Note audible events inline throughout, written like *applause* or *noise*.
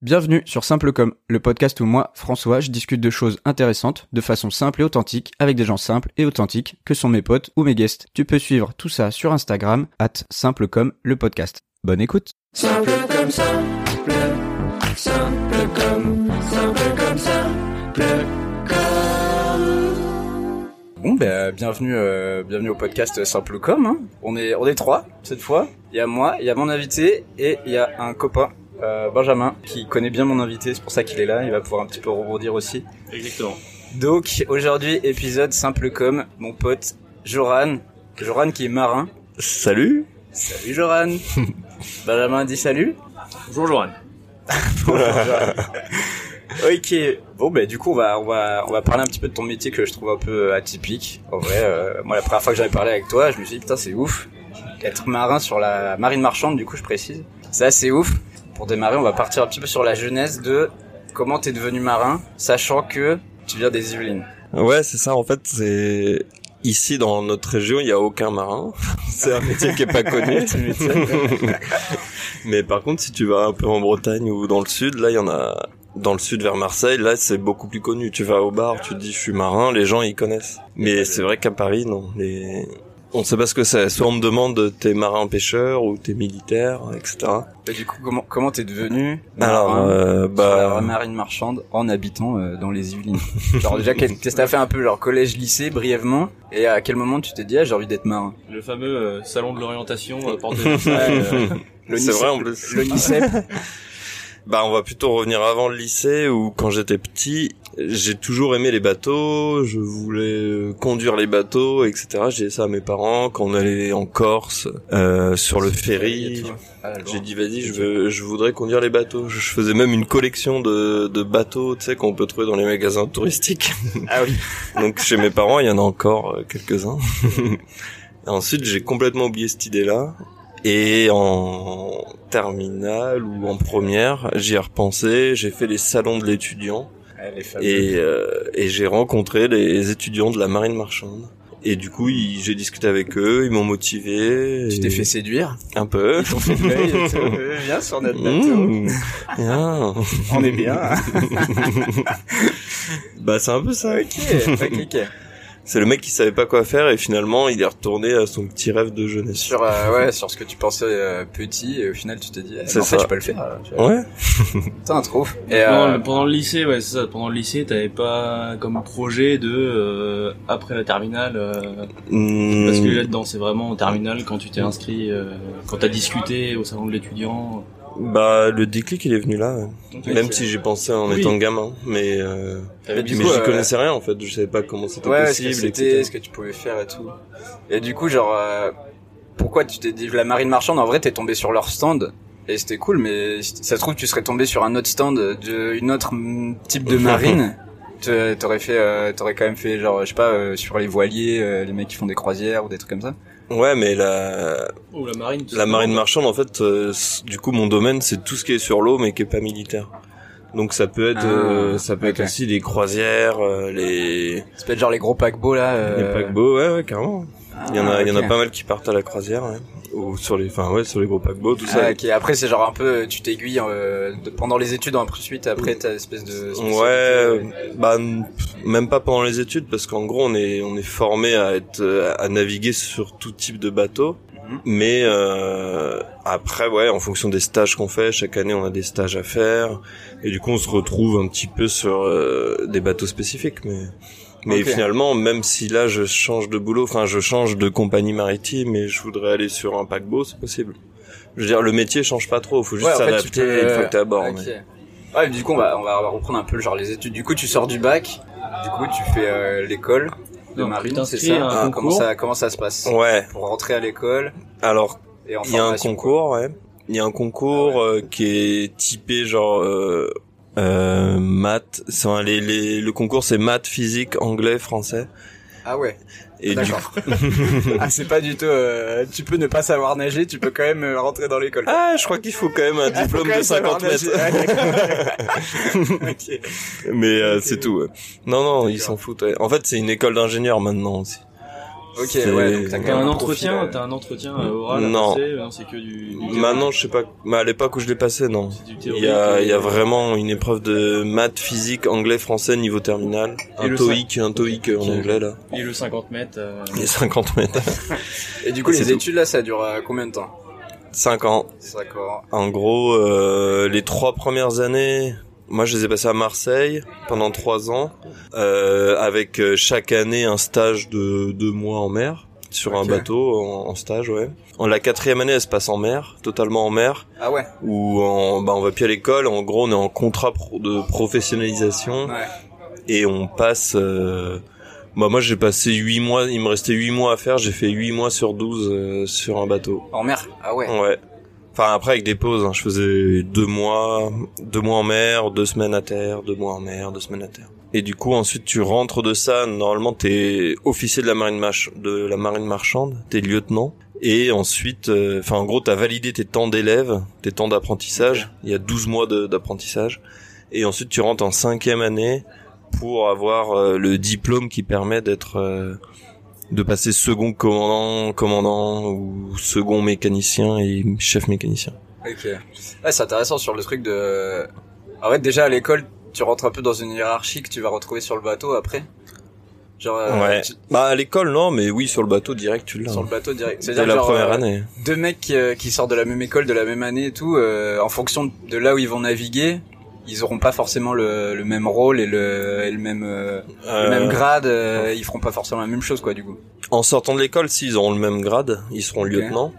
Bienvenue sur Simple Comme, le podcast où moi, François, je discute de choses intéressantes de façon simple et authentique avec des gens simples et authentiques que sont mes potes ou mes guests. Tu peux suivre tout ça sur Instagram, at Simple Comme le podcast. Bonne écoute. Simple comme simple, simple comme, simple comme simple comme. Bon, ben, bienvenue, euh, bienvenue au podcast Simple Comme. hein. On est, on est trois cette fois. Il y a moi, il y a mon invité et il y a un copain, euh, Benjamin, qui connaît bien mon invité. C'est pour ça qu'il est là. Il va pouvoir un petit peu rebondir aussi. Exactement. Donc aujourd'hui, épisode Simple Comme, mon pote Joran. Joran qui est marin. Salut. Salut Joran. *laughs* Benjamin dit salut. Bonjour Joran. *laughs* Ok. Bon bah du coup on va on va on va parler un petit peu de ton métier que je trouve un peu atypique. En vrai, euh, moi la première fois que j'avais parlé avec toi, je me suis dit putain c'est ouf. Être marin sur la marine marchande, du coup je précise. Ça c'est ouf. Pour démarrer, on va partir un petit peu sur la genèse de comment t'es devenu marin, sachant que tu viens des Yvelines. Ouais, c'est ça. En fait, c'est ici dans notre région, il y a aucun marin. *laughs* c'est un métier qui est pas connu. *laughs* *laughs* Mais par contre, si tu vas un peu en Bretagne ou dans le sud, là, il y en a. Dans le sud vers Marseille, là, c'est beaucoup plus connu. Tu vas au bar, tu te dis je suis marin, les gens ils connaissent. Mais c'est vrai qu'à Paris, non. Les... On sait pas ce que c'est. Soit on me demande t'es marin pêcheur ou t'es militaire, etc. Bah, du coup comment comment t'es devenu Alors, marin euh, la bah, marine marchande en habitant euh, dans les Yvelines? genre déjà qu'est-ce que t'as fait un peu genre collège lycée brièvement et à quel moment tu t'es dit ah, j'ai envie d'être marin? Le fameux euh, salon de l'orientation euh, porte *laughs* Ouais, euh, c'est vrai en plus. Le NICEP. *laughs* Bah, on va plutôt revenir avant le lycée où quand j'étais petit, j'ai toujours aimé les bateaux, je voulais euh, conduire les bateaux, etc. J'ai dit ça à mes parents quand on allait en Corse, euh, sur le ferry. Ah, J'ai dit vas-y, je veux, je voudrais conduire les bateaux. Je, faisais même une collection de, de bateaux, tu sais, qu'on peut trouver dans les magasins touristiques. *laughs* Ah oui. *laughs* Donc chez mes parents, il y en a encore euh, quelques-uns. *laughs* Ensuite, j'ai complètement oublié cette idée-là. Et en terminale ou en première, j'y ai repensé. J'ai fait les salons de l'étudiant fameux. et, euh, et j'ai rencontré les étudiants de la marine marchande. Et du coup, j'ai discuté avec eux, ils m'ont motivé. Tu t'es fait séduire. un peu. Ils fait et Viens sur notre bateau. Mmh. Bien. On est bien. *laughs* Bah c'est un peu ça. ok, ok, ok. C'est le mec qui savait pas quoi faire et finalement il est retourné à son petit rêve de jeunesse. Sur euh, ouais, sur ce que tu pensais euh, petit et au final tu te dis, eh, C'est en fait ça. je peux le faire. euh, vois. Ouais. *laughs* Putain, trop. Et pendant, euh, le, pendant le lycée, ouais, c'est ça. Pendant le lycée, t'avais pas comme projet de euh, après la terminale, euh, Mmh. parce que là-dedans, c'est vraiment en terminale quand tu t'es inscrit, euh, quand t'as discuté au salon de l'étudiant. Bah le déclic il est venu là. ouais. Même si j'ai pensé en Oui. étant gamin, mais euh, mais coup, j'y euh, connaissais rien en fait. Je savais pas comment c'était ouais, ce que possible, c'était, etc. ce que tu pouvais faire et tout. Et du coup, genre, euh, pourquoi tu t'es dit la marine marchande En vrai, t'es tombé sur leur stand. Et c'était cool, mais ça se trouve, tu serais tombé sur un autre stand d'une autre type de marine. *laughs* T'aurais fait, euh, t'aurais quand même fait genre, je sais pas, euh, sur les voiliers, les mecs qui font des croisières ou des trucs comme ça. Ouais, mais la la marine. la marchande en fait, euh, du coup mon domaine c'est tout ce qui est sur l'eau mais qui est pas militaire. Donc ça peut être Ah, euh, ça peut être aussi les croisières, euh, les Ça peut être genre les gros paquebots là. euh, les paquebots, ouais ouais carrément. Il y en a ah, il y en a ok. pas mal qui partent à la croisière ouais. Ou sur les enfin ouais sur les gros paquebots tout ça. Ah, ok. Après, c'est genre un peu, tu t'aiguilles euh, pendant les études en suite. Après, t'as espèce de. Ouais, bah même pas pendant les études parce qu'en gros on est on est formé à être euh, à naviguer sur tout type de bateau. Mhm. Mais euh, après ouais, en fonction des stages qu'on fait, chaque année on a des stages à faire et du coup on se retrouve un petit peu sur euh, des bateaux spécifiques mais mais finalement même si là je change de boulot, enfin je change de compagnie maritime et je voudrais aller sur un paquebot, c'est possible. Je veux dire le métier change pas trop, faut juste Ouais, en fait, tu s'adapter peux- une fois que t'es à bord. Ok. mais- Ouais, mais du coup, on va, on va reprendre un peu genre les études. Du coup, tu sors du bac. Du coup, tu fais euh, l'école de marine, c'est ça Ah, Comment ça comment ça se passe Ouais. Pour rentrer à l'école Alors Il y a un concours, ouais. Il y a un concours euh, qui est typé genre euh, euh, maths. Enfin, les, les, le concours c'est maths, physique, anglais, français. Ah ouais. Et du D'accord. *laughs* ah, c'est pas du tout. euh, tu peux ne pas savoir nager, tu peux quand même euh, rentrer dans l'école. ah, je crois qu'il faut quand même un Ah, diplôme de 50 savoir nager. mètres. *laughs* Mais euh, c'est tout. ouais. Non, non, ils s'en foutent. ouais. En fait, c'est une école d'ingénieurs maintenant aussi. Ok, C'est- ouais, donc t'as quand T'as même un un entretien, profil, euh, t'as un entretien euh, oral à Non. euh, non c'est que du, du Maintenant, je sais pas, mais à l'époque où je l'ai passé, non. du Il y a, et- il y a vraiment une épreuve de maths, physique, anglais, français niveau terminal. Et Un le TOEIC, un TOEIC en anglais, là. et le 50 mètres. euh, Les 50 mètres. *laughs* Et du coup, les études là, ça dure euh, combien de temps? 5 ans. D'accord. En gros, euh, les trois premières années, moi je les ai passées à Marseille pendant trois ans, euh, avec euh, chaque année un stage de deux mois en mer, sur un bateau en, en stage, ouais. En la quatrième année, elle se passe en mer, totalement en mer, Ah ouais. où on, bah, on va plus à l'école. En gros, on est en contrat pro- de professionnalisation Ouais. et on passe. euh, bah moi j'ai passé huit mois, il me restait huit mois à faire. J'ai fait huit mois sur 12 euh, sur un bateau. En mer. Ah ouais. Ouais. Enfin après avec des pauses, hein. je faisais deux mois, deux mois en mer, deux semaines à terre, deux mois en mer, deux semaines à terre. Et du coup ensuite tu rentres de ça. Normalement t'es officier de la marine mach de la marine marchande, t'es lieutenant. Et ensuite, euh, enfin en gros t'as validé tes temps d'élève, tes temps d'apprentissage. Il y a 12 mois d'apprentissage. Et ensuite tu rentres en cinquième année pour avoir euh, le diplôme qui permet d'être euh, de passer second commandant, commandant ou second mécanicien et chef mécanicien. Ok. Ouais, c'est intéressant sur le truc de. En fait, déjà à l'école, tu rentres un peu dans une hiérarchie que tu vas retrouver sur le bateau après. Genre. euh, ouais. tu- Bah à l'école non, mais oui sur le bateau direct tu l'as. Sur le bateau direct. C'est-à-dire la genre, première euh, année. deux mecs qui, euh, qui sortent de la même école, de la même année et tout, euh, en fonction de là où ils vont naviguer, ils auront pas forcément le, le même rôle et le, et le même euh, le Euh, même grade. euh, ils feront pas forcément la même chose quoi du coup. En sortant de l'école, s'ils auront le même grade, ils seront lieutenants.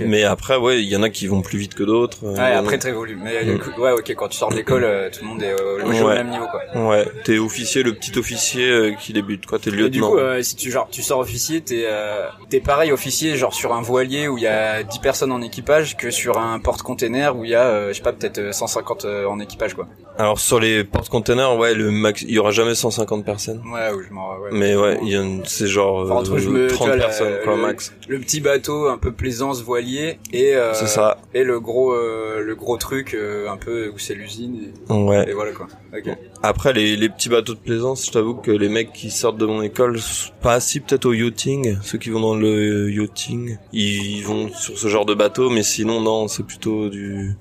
Mais après, ouais, il y en a qui vont plus vite que d'autres. euh, Ouais, en a- après très évolue. Mais Mm. du coup, ouais, ok. Quand tu sors de l'école, euh, tout le monde est euh, au même niveau quoi. Ouais, t'es officier, le petit officier euh, qui débute, quoi. T'es du lieutenant. coup, euh, si tu genre tu sors officier, t'es euh, t'es pareil officier genre sur un voilier où il y a 10 personnes en équipage que sur un porte-container où il y a euh, je sais pas peut-être euh, 150 euh, en équipage quoi. Alors sur les porte-containers, ouais, le max, il y aura jamais 150 personnes. Ouais, ou je m'en ouais. Mais ouais, il y a, c'est genre Enfin, entre, euh, je me- tu 30 vois, la- personnes, quoi, le- max. le petit bateau un peu plaisance voilier et euh, C'est ça. et le gros euh, le gros truc euh, un peu où c'est l'usine Ouais. et, et voilà quoi. Après les, les petits bateaux de plaisance, je t'avoue que les mecs qui sortent de mon école, pas assis peut-être au yachting, ceux qui vont dans le yachting, ils vont sur ce genre de bateau, mais sinon non, c'est plutôt du,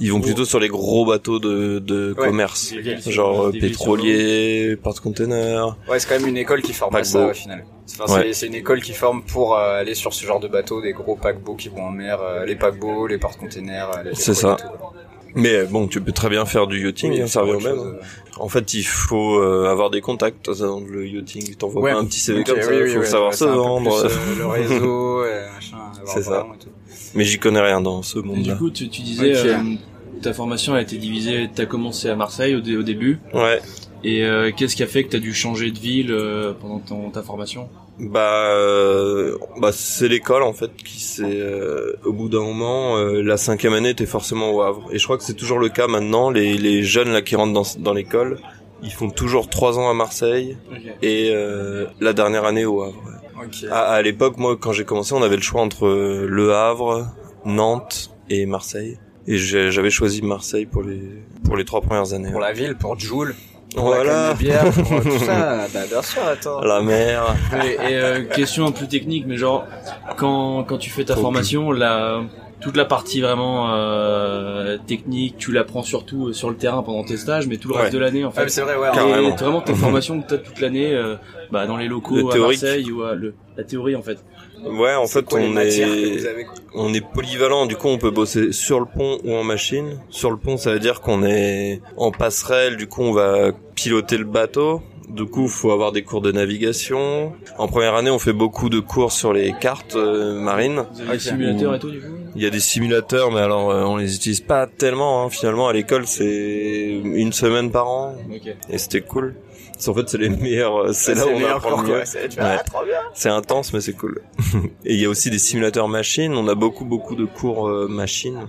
ils vont plutôt sur les gros bateaux de, de Ouais. commerce, genre euh, pétrolier, porte-container. Ouais, c'est quand même une école qui forme à ça au final. Enfin, Ouais. c'est- une école qui forme pour euh, aller sur ce genre de bateaux, des gros paquebots qui vont en mer, euh, les paquebots, les porte-containers, C'est ça. Mais bon, tu peux très bien faire du yachting, Oui, hein, ça revient au même. chose, hein. En fait, il faut euh, avoir des contacts dans le yachting. T'envoies Ouais. pas un petit CV Ok, comme ça, oui, oui, faut ouais, savoir se vendre. plus, le réseau, *laughs* et machin, avoir C'est ça. et tout. Mais j'y connais rien dans ce Et du monde-là. coup, tu, tu disais, euh, ta formation a été divisée, t'as commencé à Marseille au, dé- au début, Ouais. et euh, qu'est-ce qui a fait que t'as dû changer de ville euh, pendant ton, ta formation? Bah, euh, bah c'est l'école en fait qui s'est. euh, au bout d'un moment, euh, la cinquième année était forcément au Havre. Et je crois que c'est toujours le cas maintenant. Les, les jeunes là qui rentrent dans, dans l'école, ils font toujours trois ans à Marseille et euh, la dernière année au Havre. Ouais. Ok. À, à l'époque, moi, quand j'ai commencé, on avait le choix entre euh, Le Havre, Nantes et Marseille. Et j'avais choisi Marseille pour les pour les trois premières années. Pour la ville, pour Joule, pour la Voilà. canne de bière, pour tout ça. *laughs* Bah, bien sûr, attends. La mer. Et, et, euh, question un peu technique, mais genre quand quand tu fais ta Faut formation, la toute la partie vraiment euh, technique, tu l'apprends surtout euh, sur le terrain pendant tes stages, mais tout le Ouais. reste de l'année en Ah, fait. c'est vrai, ouais. Et t'as vraiment ta formation que t'as toute l'année, euh, bah, dans les Le locaux à théorique. Marseille ou à le, la théorie en fait. Ouais, en fait, on est avez, on est polyvalent. Du coup, on peut bosser sur le pont ou en machine. Sur le pont, ça veut dire qu'on est en passerelle. Du coup, on va piloter le bateau. Du coup, faut avoir des cours de navigation. En première année, on fait beaucoup de cours sur les cartes euh, marines. Vous avez Ok. des simulateurs et tout du coup? Il y a des simulateurs, mais alors euh, on les utilise pas tellement. Hein. Finalement, à l'école, c'est une semaine par an, et c'était cool. En fait, c'est les meilleurs. euh, C'est là les où on apprend mieux. C'est- Ouais. ah. C'est intense, mais c'est cool. *laughs* et il y a aussi des simulateurs machines. On a beaucoup, beaucoup de cours euh, machines.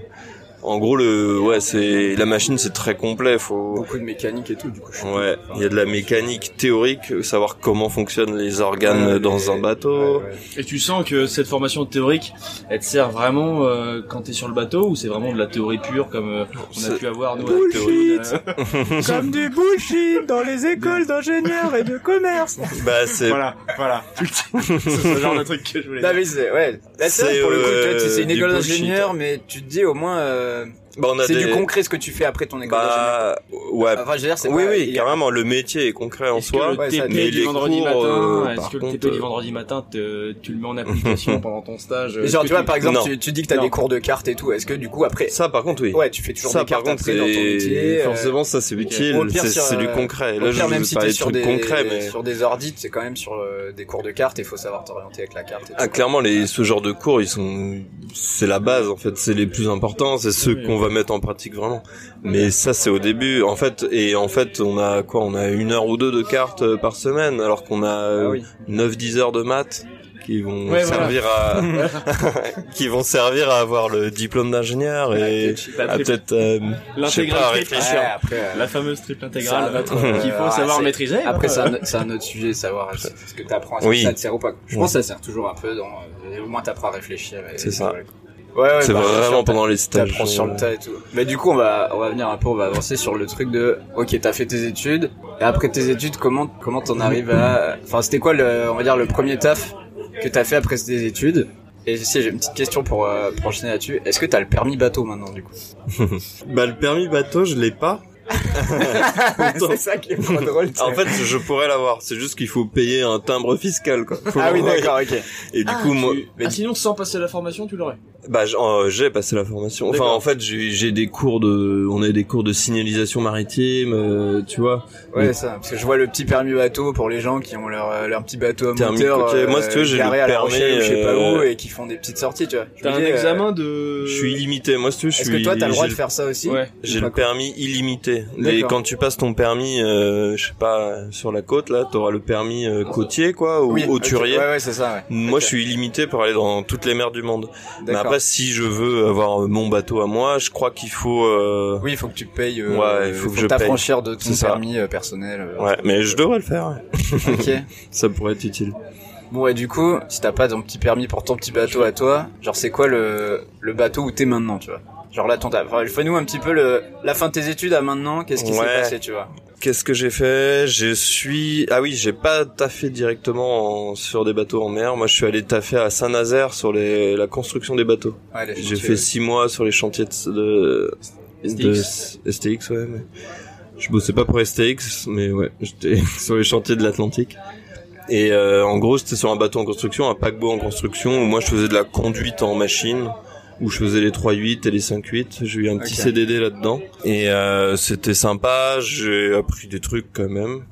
En gros, le, ouais, c'est la machine, c'est très complet. Faut, Beaucoup de mécanique et tout, du coup. je ouais, il y a de la mécanique théorique, savoir comment fonctionnent les organes Ouais, dans les- un bateau. Ouais, ouais. Et tu sens que cette formation théorique, elle te sert vraiment euh, quand t'es sur le bateau ou c'est vraiment de la théorie pure comme euh, on a pu avoir nous avec Bullshit. euh, *laughs* Comme du bullshit dans les écoles d'ingénieurs et de commerce. Bah, c'est, Voilà, voilà. *laughs* c'est ce genre de truc que je voulais Non dire. mais c'est ouais. Là c'est pour le coup, euh, c'est une du école bullshit. d'ingénieur, mais tu te dis au moins euh, bah, on a c'est des, du concret ce que tu fais après ton école bah, ouais. Enfin, je veux dire, c'est Oui, pas- oui, carrément, le métier est concret en soi. le TP mais du les vendredi cours, matin, euh, est-ce par que le contre, TP du vendredi matin, te- tu le mets en application *laughs* pendant ton stage euh, Mais genre, tu vois, par exemple, tu, tu dis que t'as des cours de cartes et tout. Est-ce que du coup après, Ça, par contre, oui. ouais, tu fais toujours ça, des par cartes contre, après dans ton métier. euh, forcément ça, c'est utile. C'est du euh, concret. Là, je même veux si t'es sur trucs des concrets, mais sur des c'est quand même sur des cours de cartes. Il faut savoir t'orienter avec la carte. Et tout. Ah, clairement, les, ce genre de cours, ils sont, c'est la base, en fait. C'est les plus importants, c'est ceux qu'on va mettre en pratique vraiment. Mais ça, c'est au début, en fait. Et en fait, on a quoi? On a une heure ou deux de cartes euh, par semaine, alors qu'on a Ah euh, oui. 9-10 heures de maths qui vont Ouais, servir à, *laughs* *laughs* qui vont servir à avoir le diplôme d'ingénieur et à peut-être, euh, à L'intégrale réfléchir. Ouais, après, euh, La fameuse triple intégrale autre, qu'il faut ah, savoir maîtriser. Après, hein. c'est un, c'est un autre sujet, savoir ce que t'apprends, est-ce Oui. que ça te sert ou pas. Je pense que ça sert toujours un peu dans, au moins t'apprends à réfléchir. et- C'est ça. Ouais, ouais, c'est bah, vraiment pendant les stages. T'apprends sur le euh, tas et tout. Mais du coup, on va, on va venir un peu, on va avancer sur le truc de, ok, t'as fait tes études, et après tes études, comment, comment t'en arrives à, enfin, c'était quoi le, on va dire, le premier taf que t'as fait après tes études? Et si j'ai une petite question pour, euh, pour enchaîner là-dessus. Est-ce que t'as le permis bateau maintenant, du coup? *laughs* Bah, le permis bateau, je l'ai pas. *laughs* c'est ça qui est trop drôle. En fait, je pourrais l'avoir. C'est juste qu'il faut payer un timbre fiscal, quoi. Faut ah oui, d'accord, ok. Et du Ah, coup, moi, tu- Ah, sinon, sans passer la formation, tu l'aurais. Bah, euh, j'ai passé la formation. Enfin, en fait, j'ai j'ai des cours de, on a des cours de signalisation maritime, euh, tu vois. Ouais, Mais- ça. Parce que je vois le petit permis bateau pour les gens qui ont leur, euh, leur petit bateau à Thermique, moteur. ok. Moi, si tu veux, j'ai le permis, Rochelle je sais pas euh, où et qui font des petites sorties, tu vois. T'as un dis, euh, examen de... Je suis illimité. Moi, si tu veux, je Est-ce suis. que toi, t'as le droit de faire ça aussi? Ouais. J'ai le permis illimité. D'accord. quand tu passes ton permis, euh, je sais pas, sur la côte, là, t'auras le permis euh, côtier, quoi, ou hauturier. Ouais, ouais, c'est ça, ouais. Moi, je suis illimité pour aller dans toutes les mers du monde. D'accord. Après, si je veux avoir mon bateau à moi, je crois qu'il faut. euh, Oui, il faut que tu payes. euh, Ouais, il faut que je paye. t'affranchir de ton ça. permis euh, personnel. Ouais, mais je devrais le faire. ouais. ok. *laughs* Ça pourrait être utile. Bon, et du coup, si t'as pas ton petit permis pour ton petit bateau à toi, genre, c'est quoi le, le bateau où t'es maintenant, tu vois? Genre là, ton taf. Enfin, fais-nous un petit peu le, la fin de tes études à maintenant, qu'est-ce qui s'est Ouais. passé, tu vois Qu'est-ce que j'ai fait? Je suis ah oui, j'ai pas taffé directement en- sur des bateaux en mer. Moi, je suis allé taffer à Saint-Nazaire sur les la construction des bateaux. Ouais, J'ai fait ouais. six mois sur les chantiers de, de, de STX, ouais. Mais je bossais pas pour STX, mais ouais, j'étais *laughs* sur les chantiers de l'Atlantique. Et euh, en gros, c'était sur un bateau en construction, un paquebot en construction, où moi je faisais de la conduite en machine, où je faisais les 3.8 et les 5.8. J'ai eu un petit. CDD là-dedans. Et euh, c'était sympa, j'ai appris des trucs quand même.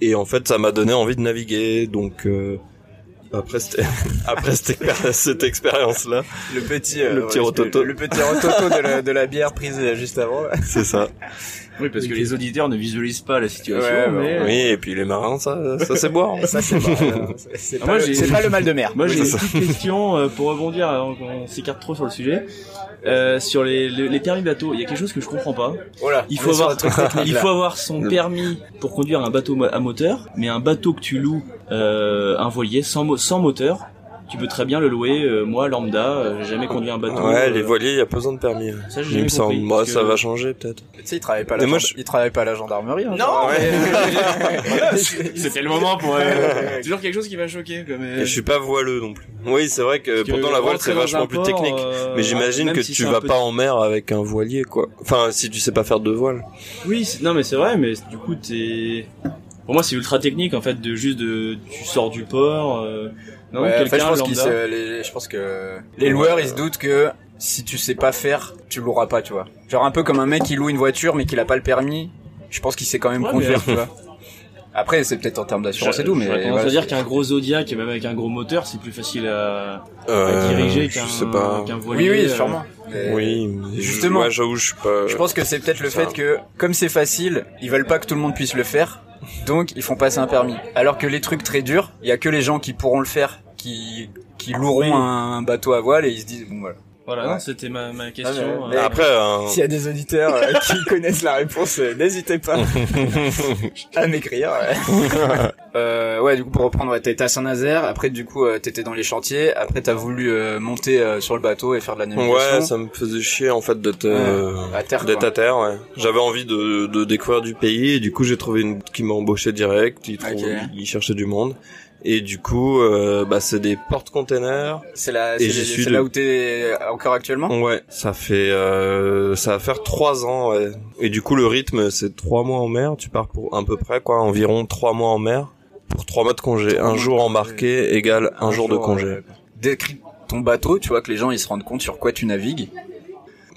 Et en fait, ça m'a donné envie de naviguer, donc... Euh, après, c'était- *laughs* après cette, expéri- cette expérience-là, Le petit, euh, Le petit ouais, rototo. Le, petit rototo de la, de la bière prise juste avant. c'est ça. Oui, parce que les auditeurs ne visualisent pas la situation, Ouais, bah, mais... Oui, et puis les marins, ça, ça c'est boire. *laughs* Ça, c'est pas, euh, c'est- Ah, pas, c'est pas le mal de mer. Moi, j'ai une petite question euh, pour rebondir avant qu'on s'écarte trop sur le sujet. Euh, sur les, les, les permis bateaux, il y a quelque chose que je comprends pas. Voilà. Il on faut avoir, *laughs* il faut avoir son permis pour conduire un bateau à moteur, mais un bateau que tu loues, euh, un voilier sans, mo- sans moteur, tu peux très bien le louer. euh, moi, lambda, euh, j'ai jamais conduit un bateau. Ouais, euh, les voiliers, y a pas besoin de permis. Ça, j'ai Il jamais me semble. compris, Moi, parce ça va changer peut-être. Tu sais, il travaille pas à Mais la, moi, genda- je- il travaille pas à la gendarmerie. hein, Non, mais- *laughs* *laughs* C'était le moment pour. euh, *laughs* toujours quelque chose qui va choquer. Comme, euh, Et je suis pas voileux non plus. Oui, c'est vrai que parce que pourtant la voile c'est vachement plus port, technique. euh, Mais j'imagine que si tu vas peu- pas en mer avec un voilier quoi. Enfin, si tu sais pas faire de voile. Oui, non mais c'est vrai, mais du coup t'es. Pour moi, c'est ultra technique en fait de juste de tu sors du port. Euh... Non, Ouais, en fait, je quelqu'un pense se- les- je pense que les loueurs, ils se doutent que si tu sais pas faire, tu l'auras pas, tu vois. Genre un peu comme un mec qui loue une voiture mais qui a pas le permis. Je pense qu'il sait quand même Ouais, conduire, mais- tu vois. Après, c'est peut-être en termes d'assurance et tout, mais voilà, à dire qu'un gros Zodiac, même avec un gros moteur, c'est plus facile à, à Euh, diriger qu'un pas. voilier. oui, oui, euh, sûrement. Mais- Oui, Justement. J'avoue, je suis pas. Je pense que c'est peut-être le Ça. fait que, comme c'est facile, ils veulent pas que tout le monde puisse le faire, donc ils font passer un permis. Alors que les trucs très durs, il y a que les gens qui pourront le faire, qui qui loueront Oui. un bateau à voile et ils se disent bon voilà. Voilà, Ouais. c'était ma, ma question. Ah, mais- euh, Après, un- *laughs* S'il y a des auditeurs euh, qui *laughs* connaissent la réponse, euh, n'hésitez pas *laughs* à m'écrire. Ouais. euh, ouais, du coup, pour reprendre, ouais, t'étais à Saint-Nazaire. Après, du coup, euh, t'étais dans les chantiers. Après, t'as voulu euh, monter euh, sur le bateau et faire de la navigation. ouais, ça me faisait chier en fait d'être euh, à terre, d'être à terre. Ouais. J'avais envie de, de découvrir du pays et du coup j'ai trouvé une qui m'a embauché direct. Il, trouve, Ok. il cherchait du monde et du coup euh, bah c'est des porte-containers. C'est là, c'est là où t'es encore actuellement? Ouais, ça fait euh, ça va faire trois ans. Ouais. Et du coup le rythme c'est trois mois en mer. Tu pars pour à peu près quoi, environ trois mois en mer pour trois mois de congé. Un jour embarqué égale un, jour de congé. euh, décris ton bateau, tu vois que les gens ils se rendent compte sur quoi tu navigues.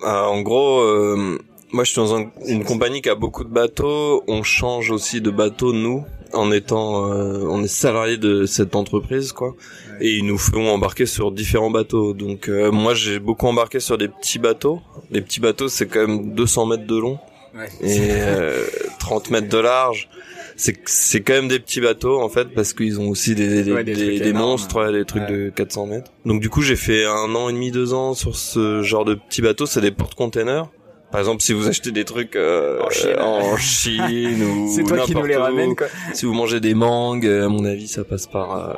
Euh, en gros, euh, moi je suis dans un- une compagnie qui a beaucoup de bateaux. On change aussi de bateau nous, en étant, euh, on est salarié de cette entreprise quoi. Et ils nous font embarquer sur différents bateaux. Donc euh, moi j'ai beaucoup embarqué sur des petits bateaux. Les petits bateaux c'est quand même 200 mètres de long Ouais. et euh, 30 mètres de large. C'est c'est quand même des petits bateaux en fait parce qu'ils ont aussi des des, Ouais, des monstres, ouais, des trucs de 400 mètres. Donc du coup j'ai fait un an et demi, deux ans sur ce genre de petits bateaux. C'est des porte-containers. Par exemple, si vous achetez des trucs euh, En Chine. en Chine ou *laughs* C'est toi qui nous les où, ramènes quoi. si vous mangez des mangues, euh, à mon avis, ça passe par euh,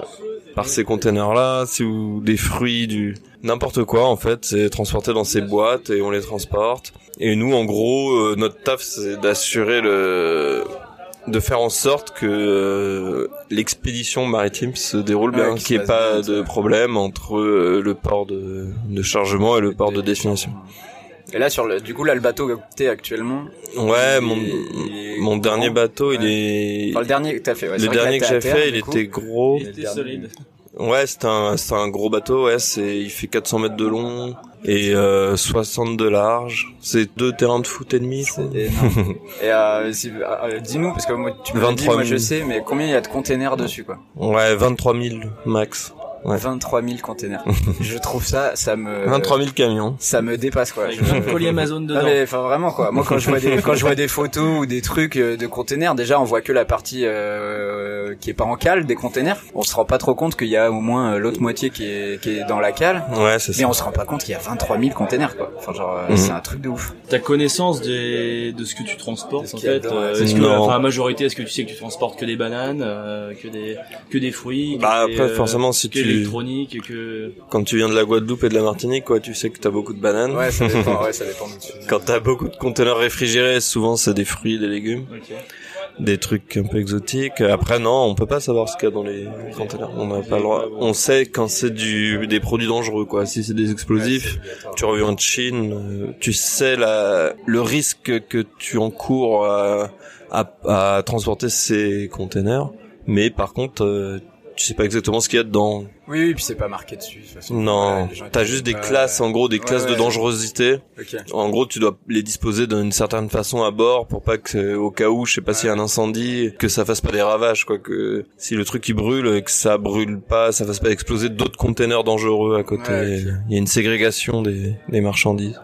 par ces containers-là. Si vous des fruits, du n'importe quoi, en fait, c'est transporté dans ces boîtes et on les transporte. Et nous, en gros, euh, notre taf, c'est d'assurer le de faire en sorte que euh, l'expédition maritime se déroule Ouais, bien, qu'il se qu'il n'y ait pas bien, de problème entre euh, le port de, de chargement et le port de destination. Et là sur le, du coup là le bateau que t'es actuellement. Ouais, il mon, il mon dernier bateau, il est... Enfin, le dernier que t'as fait. Ouais, le dernier que j'ai terre, fait, il coup. était gros. il était solide. Ouais, c'est un, c'est un gros bateau, ouais, c'est, il fait 400 mètres de long et euh, 60 de large. C'est deux terrains de foot et demi, je crois. *laughs* Et euh, euh, dis-nous parce que moi tu me 23 moi 000. je sais, mais combien il y a de containers dessus quoi? Ouais, 23 000 max. Ouais. 23 000 containers. *laughs* je trouve ça, ça me, 23 000 camions. ça me dépasse quoi. Avec de colis Amazon dedans. Mais enfin vraiment quoi. Moi quand je vois des quand je vois des photos ou des trucs euh, de containers, déjà on voit que la partie euh, qui est pas en cale des containers. On se rend pas trop compte qu'il y a au moins euh, l'autre moitié qui est qui est dans la cale. Ouais, c'est Mais ça. on se rend pas compte qu'il y a 23 000 containers quoi. Enfin genre euh, Mhm. c'est un truc de ouf. T'as connaissance des, de ce que tu transportes en fait euh. Est-ce que, enfin, la majorité, est-ce que tu sais que tu transportes que des bananes, euh, que des que des fruits, Bah après, forcément, si tu, que quand tu viens de la Guadeloupe et de la Martinique, quoi, tu sais que t'as beaucoup de bananes. Ouais ça dépend. ouais ça dépend. Quand t'as beaucoup de conteneurs réfrigérés, souvent c'est des fruits, des légumes, des trucs un peu exotiques. Après non, on peut pas savoir ce qu'il y a dans les conteneurs. On n'a pas le droit. On sait quand c'est du des produits dangereux quoi. Si c'est des explosifs, tu reviens de Chine, euh, tu sais la le risque que tu encours à, à, à transporter ces conteneurs. Mais par contre, euh, tu sais pas exactement ce qu'il y a dedans. Oui oui puis c'est pas marqué dessus. de toute façon. Non, t'as juste des classes, en gros, des Ouais, classes de dangerosité. Ok. En gros, tu dois les disposer d'une certaine façon à bord pour pas que, au cas où, je sais pas s'il y a un incendie, que ça fasse pas des ravages, quoi. Que si le truc il brûle, et que ça brûle pas, ça fasse pas exploser d'autres containers dangereux à côté. Il y a une ségrégation des, des marchandises.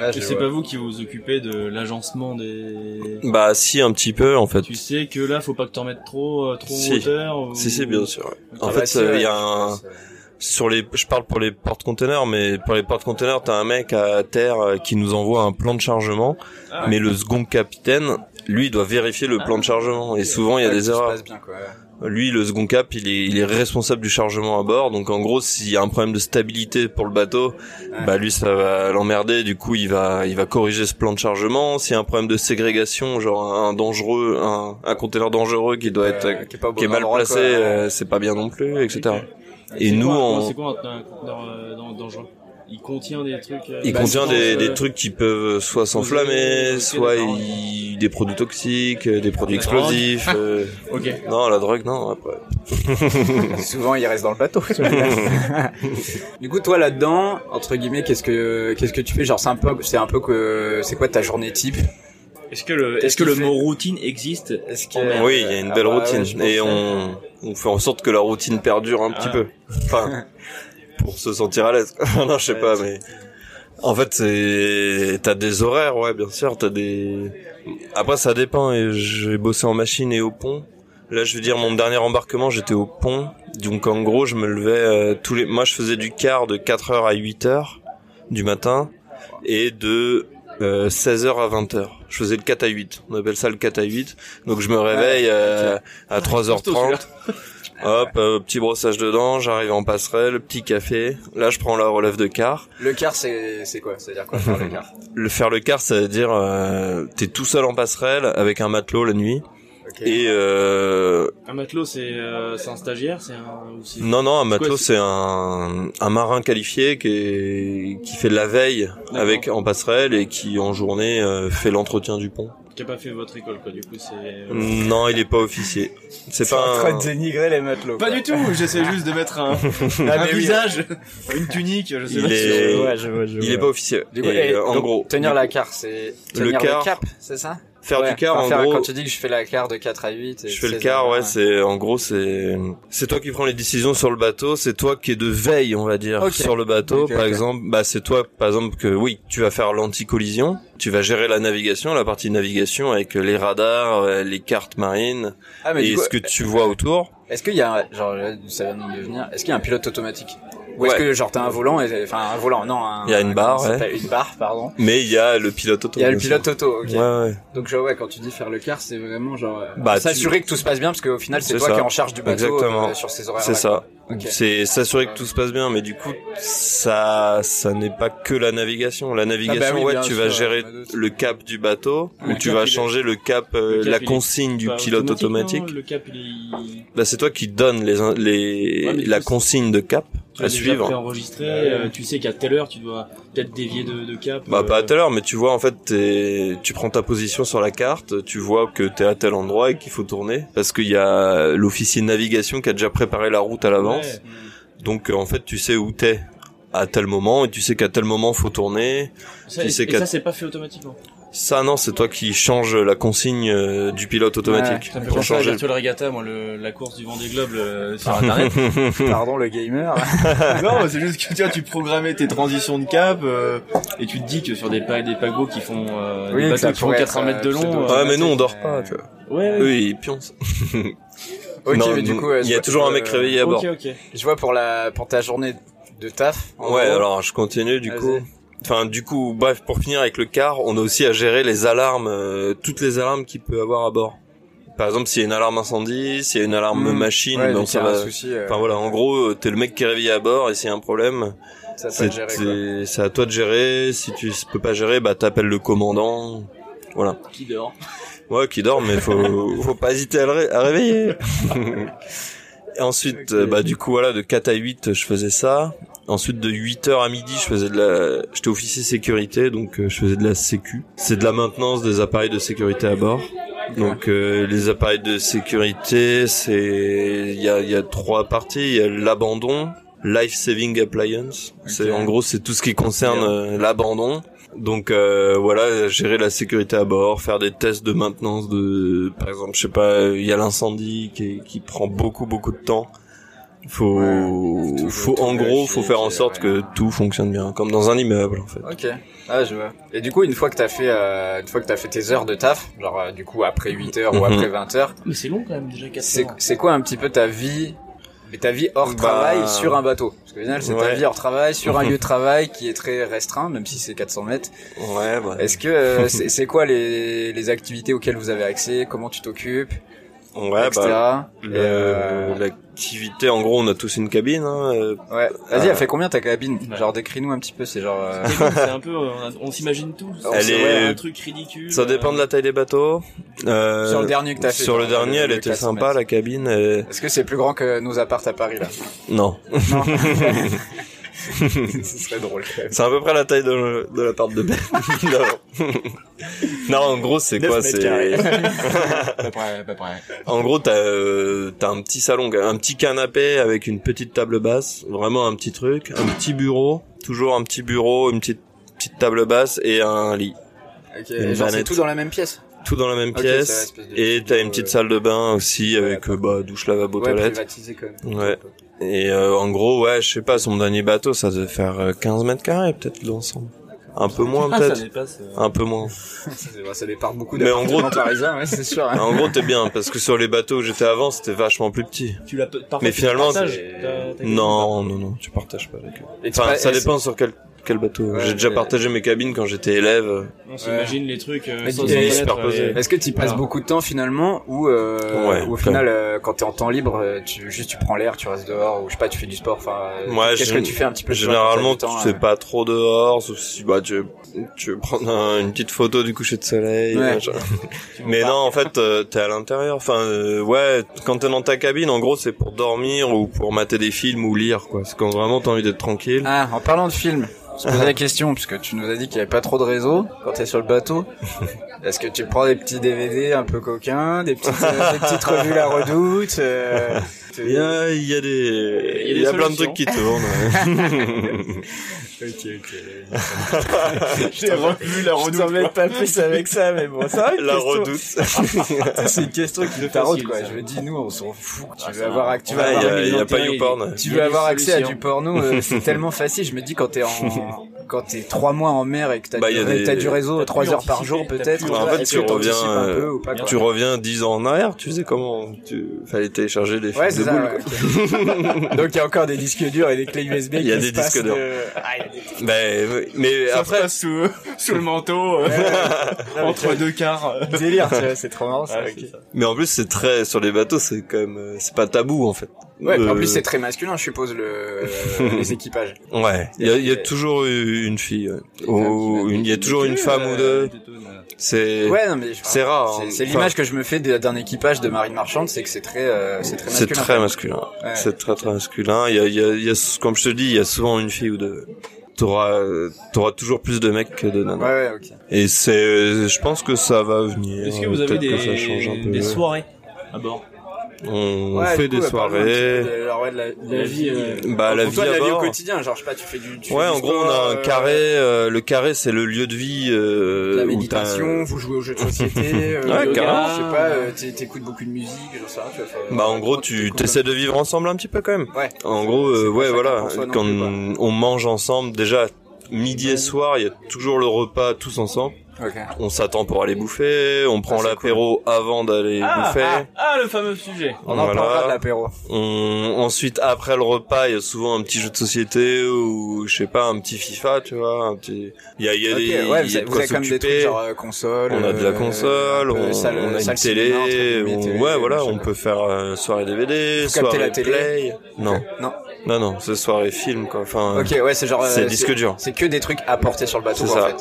Ouais, c'est pas vous qui vous occupez de l'agencement des. Bah si, un petit peu en fait. Tu sais que là, faut pas que t'en mettes trop, euh, trop Si. en hauteur. Ou... Si si, bien sûr. ouais. En Ah bah, fait, euh, il ouais, y a un euh, sur les je parle pour les porte-conteneurs mais pour les porte-conteneurs t'as un mec à terre euh, qui nous envoie un plan de chargement Ah. mais le second capitaine lui il doit vérifier le plan de chargement et souvent il y a des erreurs passe bien, quoi. Lui le second cap il est il est responsable du chargement à bord. Donc en gros s'il y a un problème de stabilité pour le bateau bah lui ça va l'emmerder. Du coup il va il va corriger ce plan de chargement. S'il y a un problème de ségrégation genre un dangereux un, un conteneur dangereux qui doit être Euh, qui est, pas au qui est bon mal placé euh, c'est pas bien non plus etc et nous quoi, on C'est quoi un, conteneur dangereux? Il contient des trucs. euh, Il Bah, contient des, des euh, trucs qui peuvent soit s'enflammer, soit d'accord. il- des produits toxiques, euh, des produits La explosifs. euh, *laughs* Ok. Non, la drogue, non. Après. *laughs* Souvent, il reste dans le bateau. *laughs* du coup, toi là-dedans, entre guillemets, qu'est-ce que qu'est-ce que tu fais? Genre, c'est un peu, c'est un peu que, c'est quoi ta journée type? Est-ce que le, est-ce que le fait mot routine existe? Est-ce que oui, il y a une Ah belle bah ouais, routine et on, on fait en sorte que la routine perdure un petit Ah. peu. Enfin, pour se sentir à l'aise. *laughs* non, je sais pas, mais en fait, c'est t'as des horaires, ouais, bien sûr. T'as des. Après, ça dépend. Et j'ai bossé en machine et au pont. Là, je veux dire, mon dernier embarquement, j'étais au pont. Donc, en gros, je me levais euh, tous les. Moi, je faisais du quart de 4 heures à 8 heures. du matin et de euh, 16h à 20h. Je faisais le 4 à 8. On appelle ça le 4 à 8. Donc je me réveille euh, à 3h30. Hop, euh, petit brossage de dents, j'arrive en passerelle, petit café. Là, je prends la relève de quart. Le quart, c'est c'est quoi? C'est-à-dire quoi faire le quart *laughs* Le faire le quart, ça veut dire euh, t'es tout seul en passerelle avec un matelot la nuit. Et euh, Un matelot, c'est euh, c'est un stagiaire, c'est un. non, non, un matelot, c'est- un, un marin qualifié qui est, qui fait de la veille avec en passerelle et qui en journée euh, fait l'entretien du pont. Qui a pas fait votre école, quoi. Du coup, c'est. Non, il est pas officier. C'est C'est en pas train un... de dénigrer les matelots. Pas quoi. du tout. J'essaie juste de mettre un, *laughs* Ah, un oui. visage, une tunique. Je sais Il pas. est- si- Ouais, je vois, je Il est pas officier. Du coup, Et, et euh, en donc, gros, tenir la carte, c'est Le tenir quart. le cap, c'est ça? Faire Ouais, du quart, enfin, en faire- gros, Quand tu dis que je fais la carte de 4 à 8, et Je fais le 16 quart, ouais, 20. c'est en gros c'est c'est toi qui prends les décisions sur le bateau, c'est toi qui es de veille, on va dire, sur le bateau. Par exemple, bah c'est toi, par exemple que oui, tu vas faire l'anti-collision, tu vas gérer la navigation, la partie navigation avec les radars, euh, les cartes marines Ah, mais et coup, ce que tu vois autour. est-ce qu'il y a, un- genre, ça vient de me venir, est-ce qu'il y a un pilote automatique? Ou est-ce Ouais. que, genre, t'as un volant, et, enfin, un volant, non, un, Il y a une un- barre, ouais. Une barre, pardon. Mais il y a le pilote auto. Il y a le pilote auto, ok. Ouais, ouais. Donc, je, ouais, quand tu dis faire le quart, c'est vraiment, genre, euh, Bah, tu- s'assurer que tout se passe bien, parce qu'au final, c'est toi ça. qui es en charge du bateau, Exactement. euh, sur ces horaires C'est ça. C'est s'assurer que tout se passe bien, mais du coup, ça, ça n'est pas que la navigation. La navigation, Ah bah oui, ouais, tu sûr, vas gérer le cap du bateau, ou tu vas est- changer le cap, euh, Le cap, la est consigne du pilote automatique. non Le cap, il est. Bah, c'est toi qui donne les, les, la consigne de cap Tu à suivre. préenregistré, euh, tu sais qu'à telle heure tu dois peut-être dévier de, de cap. Bah, euh, pas à telle heure, mais tu vois, en fait, t'es- tu prends ta position sur la carte, tu vois que t'es à tel endroit et qu'il faut tourner. Parce qu'il y a l'officier de navigation qui a déjà préparé la route à l'avance. ouais. Donc, euh, en fait, tu sais où t'es à tel moment et tu sais qu'à tel moment faut tourner. Ça, Tu et, sais et qu'à- ça c'est pas fait automatiquement. Ça, non, c'est toi qui changes la consigne euh, du pilote automatique. Ça me fait Pour penser à changer. Virtual Regatta, moi, le, la course du Vendée Globe euh, sur internet. *laughs* Pardon, le gamer. *laughs* non, c'est juste que tu vois, tu programmais tes transitions de cap euh, et tu te dis que sur des, pa des paquebots qui font euh, Oui, des ça bateaux qui font pourrait 400 être, mètres de euh, long. euh, Ouais, mais nous, on dort pas, tu vois. ouais, ouais. Eux, ils pioncent. Ok, Non, mais du coup, ouais, il y a toujours un mec réveillé à bord. Ok, ok. Je vois pour la, pour ta journée de taf. Ouais, gros. alors je continue du coup. Enfin, du coup, bref, pour finir avec le car, on a aussi à gérer les alarmes, euh, toutes les alarmes qu'il peut avoir à bord. Par exemple, s'il y a une alarme incendie, s'il y a une alarme Mmh. machine, Ouais, donc ça va. souci, euh, Enfin voilà, en gros, euh, t'es le mec qui est réveillé à bord et s'il y a un problème, c'est à toi de gérer. Si tu peux pas gérer, bah t'appelles le commandant. Voilà. Qui dort? Ouais, qui dort, mais faut *laughs* faut pas hésiter à le ré- à réveiller. *laughs* Et ensuite, bah du coup voilà, de 4 à 8, je faisais ça. Ensuite, de 8h à midi, je faisais de la, j'étais officier sécurité, donc euh, je faisais de la sécu. C'est de la maintenance des appareils de sécurité à bord. Donc euh, les appareils de sécurité, c'est, il y a, il y a trois parties. Il y a l'abandon, life saving appliance. C'est en gros, c'est tout ce qui concerne euh, l'abandon. Donc euh, voilà, gérer la sécurité à bord, faire des tests de maintenance de, par exemple, je sais pas, il y a l'incendie qui, qui prend beaucoup beaucoup de temps. Faut, Ouais, tout- faut tout en gros, faut faire en ouais. sorte que tout fonctionne bien, comme dans un immeuble en fait. Ok. Ah, je vois. Et du coup, une fois que t'as fait, euh, une fois que t'as fait tes heures de taf, genre, euh, du coup, après 8 heures ou Mhm. après 20 heures, Mais c'est long quand même, déjà 4 c'est, heures. c'est quoi un petit peu ta vie, mais ta vie hors Bah, travail sur un bateau? Parce qu'au final, c'est ta vie hors travail sur un *laughs* lieu de travail qui est très restreint, même si c'est 400 mètres. Ouais, bah. Est-ce que, euh, c'est, c'est quoi les, les activités auxquelles vous avez accès? Comment tu t'occupes? Ouais, etc. bah. Euh, L'activité, en gros, on a tous une cabine. Hein, euh, Ouais. Vas-y, Euh, elle fait combien ta cabine? Ouais. Genre, décris-nous un petit peu, c'est genre, euh, c'est un peu, on, on s'imagine tout. Elle C'est est- ouais, un truc ridicule. Ça dépend de la taille des bateaux. Euh, Sur le dernier que t'as fait, Sur le dernier, le- elle le était 400 sympa, mètres. la cabine. et- est-ce que c'est plus grand que nos apparts à Paris, là? Non. Non. *laughs* *laughs* *laughs* Ce serait drôle. C'est à peu près la taille de, de la part de Ben. *laughs* non. non, en gros, c'est quoi C'est *laughs* en gros, t'as euh, t'as un petit salon, un petit canapé avec une petite table basse, vraiment un petit truc, un petit bureau, toujours un petit bureau, une petite petite table basse et un lit. Ok, Une et genre c'est tout dans la même pièce? Tout dans la même pièce. Et t'as une petite euh, salle de bain aussi avec euh, bah douche, lavabo, Ouais, toilette. Ouais. Et euh, en gros, ouais, je sais pas, son dernier bateau, ça devait faire euh, 15 mètres carrés peut-être l'ensemble. Un peu moins *laughs* Ah, peut-être. euh, Un peu moins. *laughs* Ça départ beaucoup Mais en gros, parisiens, ouais, c'est sûr. hein. En gros, t'es bien parce que sur les bateaux où j'étais avant, c'était vachement plus petit. Tu l'as Mais tu finalement, partages ta- ta- Non, non, non, tu partages pas avec eux. Tu Enfin, ça dépend sur quel quel bateau. Ouais, J'ai déjà partagé mes cabines quand j'étais élève. On s'imagine les trucs euh, sans et- euh, Est-ce que tu passes Voilà. beaucoup de temps finalement ou, euh, Ouais, ou au final euh, quand t'es en temps libre tu juste tu prends l'air tu restes dehors ou je sais pas tu fais du sport enfin Ouais, qu'est-ce que tu fais un petit peu Généralement, temps, tu t'as fais temps, pas trop dehors, sauf si bah tu veux, tu veux prendre un- une petite photo du coucher de soleil. Mais non, en fait, t'es à l'intérieur. Enfin, euh, ouais, quand t'es dans ta cabine, en gros, c'est pour dormir ou pour mater des films ou lire, quoi. C'est quand vraiment t'as envie d'être tranquille. Ah, en parlant de film, je te posais la question puisque tu nous as dit qu'il y avait pas trop de réseau quand t'es sur le bateau. *laughs* Est-ce que tu prends des petits DVD un peu coquins, des petites euh, des petites revues La Redoute euh, tu- Il y a, il y a des, Il y a il y a des plein de trucs qui tournent. *laughs* Ok, ok. J'ai revu la Je t'embête pas plus avec ça, mais bon, c'est vrai. une La question- redoute. *laughs* Ça, C'est une question qui nous taraude, quoi. ça. Je me dis, nous, on s'en fout. Tu Ah, veux ça avoir, tu vas avoir, a, il y a pas 2021, YouPorn. tu veux avoir accès à du porno, euh, c'est *laughs* tellement facile. Je me dis, quand t'es en, quand t'es trois mois en mer et que t'as Bah, du, des- du réseau trois heures par jour, peut-être. pu- En fait, tu reviens, un peu euh, ou pas, quoi Tu reviens dix ans en arrière, tu sais comment, tu, fallait télécharger les films Ouais, de c'est ça. boules, ouais. *laughs* Donc il y a encore des disques durs et des clés USB. Il y a des disques durs. de- Ah, il y a des- quoi. Ben, mais Ça après, passe sous, sous le manteau, euh, *laughs* entre deux quarts. euh. Délire, tu vois, c'est trop marrant ça. Ça. mais en plus, c'est très, sur les bateaux, c'est quand même, euh, c'est pas tabou, en fait. Ouais, en Euh, plus c'est très masculin, je suppose, le, *laughs* les équipages. Ouais, il y a, il y a toujours eu une fille, ouais. ou une, il y a toujours une femme ou deux. C'est, Ouais, non mais je- c'est rare. C'est hein. c'est Enfin, l'image que je me fais d'un équipage de marine marchande, c'est que c'est très, euh, c'est très C'est masculin. très masculin. Ouais. C'est très très masculin. Il y a, il y a, il y a, comme je te dis, il y a souvent une fille ou deux. T'auras, euh, t'auras toujours plus de mecs que de Ouais, nanas. ouais, ok. Et c'est, je pense que ça va venir. Est-ce que vous avez Peut-être que ça change un des, peu. des soirées à bord? On Ouais, fait coup, des petit soirées. de- alors, ouais, de la, de La vie, euh, Bah la Pour vie toi, la vie au quotidien, genre je sais pas, tu fais du. Tu Ouais, fais en du gros, on a un euh, carré. euh, le carré, c'est le lieu de vie. Euh, La méditation, vous jouez aux jeux de société, *laughs* euh, Ouais, yoga, carrément. je sais pas, euh, t'é- t'écoutes beaucoup de musique, j'en sais rien, tu vas faire- Bah en gros, tu t'essaies de vivre ensemble un petit peu quand même. Ouais. En gros, euh, ouais, voilà. Quand on mange ensemble, déjà midi et soir, il y a toujours le repas tous ensemble. Ok. On s'attend pour aller bouffer, on prend Ah, l'apéro avant d'aller Ah, bouffer. ah, ah, le fameux sujet. On en Voilà. parlera de l'apéro. On, ensuite, après le repas, il y a souvent un petit jeu de société ou, je sais pas, un petit FIFA, tu vois, un petit, il y a, il y a Ok, des, ouais, il vous y a de vous quoi avez comme des trucs s'occuper. genre euh, console. On a de la euh, console, peu on, salle- on a une télé, cinéma, on- télé, ouais, voilà, on peut faire euh, soirée DVD, capter soirée la télé. play. Non, Non. Non, non, c'est soirée film, quoi. Enfin, Ok, ouais, c'est genre. euh, c'est disque dur. C'est que des trucs apportés sur le bateau, en fait.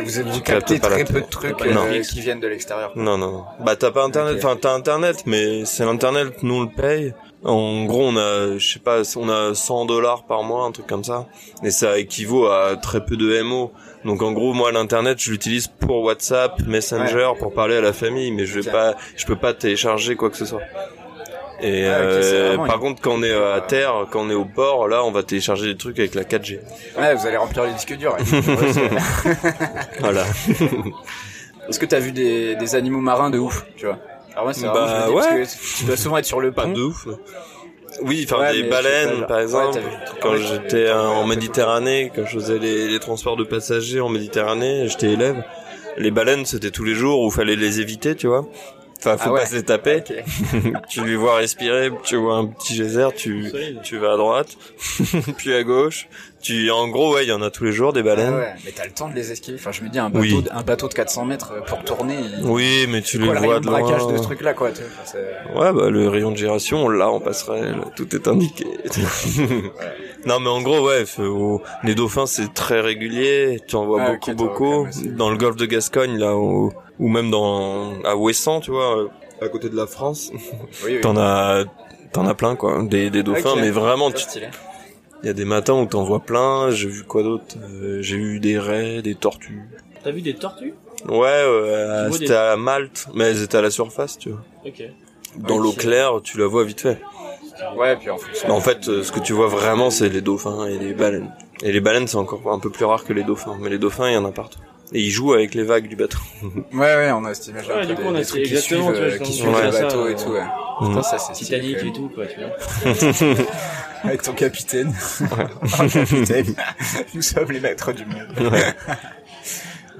Vous, vous, vous, captez pas très peu de trucs euh, qui viennent de l'extérieur. Non, non, non. Bah t'as pas internet, enfin t'as internet, mais c'est l'internet, nous on le paye. En gros, on a, je sais pas, on a 100 dollars par mois, un truc comme ça, et ça équivaut à très peu de MO. Donc en gros, moi l'internet, je l'utilise pour WhatsApp, Messenger, pour parler à la famille, mais je vais pas, je peux pas télécharger quoi que ce soit. Et Ah, euh, par une- contre, quand on est à terre, quand on est au port, là, on va télécharger des trucs avec la 4G. Ouais, vous allez remplir les disques durs. *laughs* *laughs* Voilà. *laughs* Est-ce que t'as vu des, des animaux marins de ouf, tu vois? Alors moi, c'est Bah, ouais. parce que tu dois souvent être sur le Pas pont. de ouf. Oui, enfin Ouais, des pas, baleines, par exemple. quand j'étais euh, en Méditerranée, quand je faisais les, les transports de passagers en Méditerranée, j'étais élève. Les baleines, c'était tous les jours où fallait les éviter, tu vois. Enfin, faut Ah ouais. pas se les taper. Ok. *laughs* tu les vois respirer, tu vois un petit geyser, tu tu vas à droite, *laughs* puis à gauche. Tu, en gros, ouais, il y en a tous les jours des Ah baleines. ouais, mais t'as le temps de les esquiver. Enfin, je me dis, un bateau, Oui. de- un bateau de 400 mètres euh, pour tourner. il- Oui, mais tu les quoi vois de braquage loin. de ce truc-là, quoi. tu vois, enfin, c'est- Ouais, bah le rayon de giration, on l'a en passerelle, tout est indiqué. *laughs* non, mais en gros, ouais, faut- les dauphins c'est très régulier, tu en vois Ah, beaucoup, beaucoup. dans le golfe de Gascogne, là, ou même dans à Ouessant, tu vois, euh, à côté de la France, Oui, oui. t'en as, t'en as plein quoi, des, des dauphins, Ok. mais vraiment, tu-. Il y a des matins où t'en vois plein. J'ai vu quoi d'autre Euh, J'ai vu des raies, des tortues. T'as vu des tortues? Ouais, euh, c'était à Malte, mais elles étaient à la surface, tu vois. Ok. Dans l'eau claire, tu la vois vite fait. Ouais, puis en fonction. Mais en fait, euh, ce que tu vois vraiment, c'est les dauphins et les baleines. Et les baleines, c'est encore un peu plus rare que les dauphins. Mais les dauphins, il y en a partout. Et ils jouent avec les vagues du bateau. Ouais, ouais, on a cette image Ouais, du coup, des, on a des ce- trucs qui suivent, tu vois, euh, je qui suivent que le ça, bateau euh, et tout, ouais. Mhm. Putain, ça, c'est Titanic et tout, quoi, tu vois. *laughs* *laughs* *laughs* Avec ton capitaine. Oh, *laughs* capitaine. Nous sommes les maîtres du monde.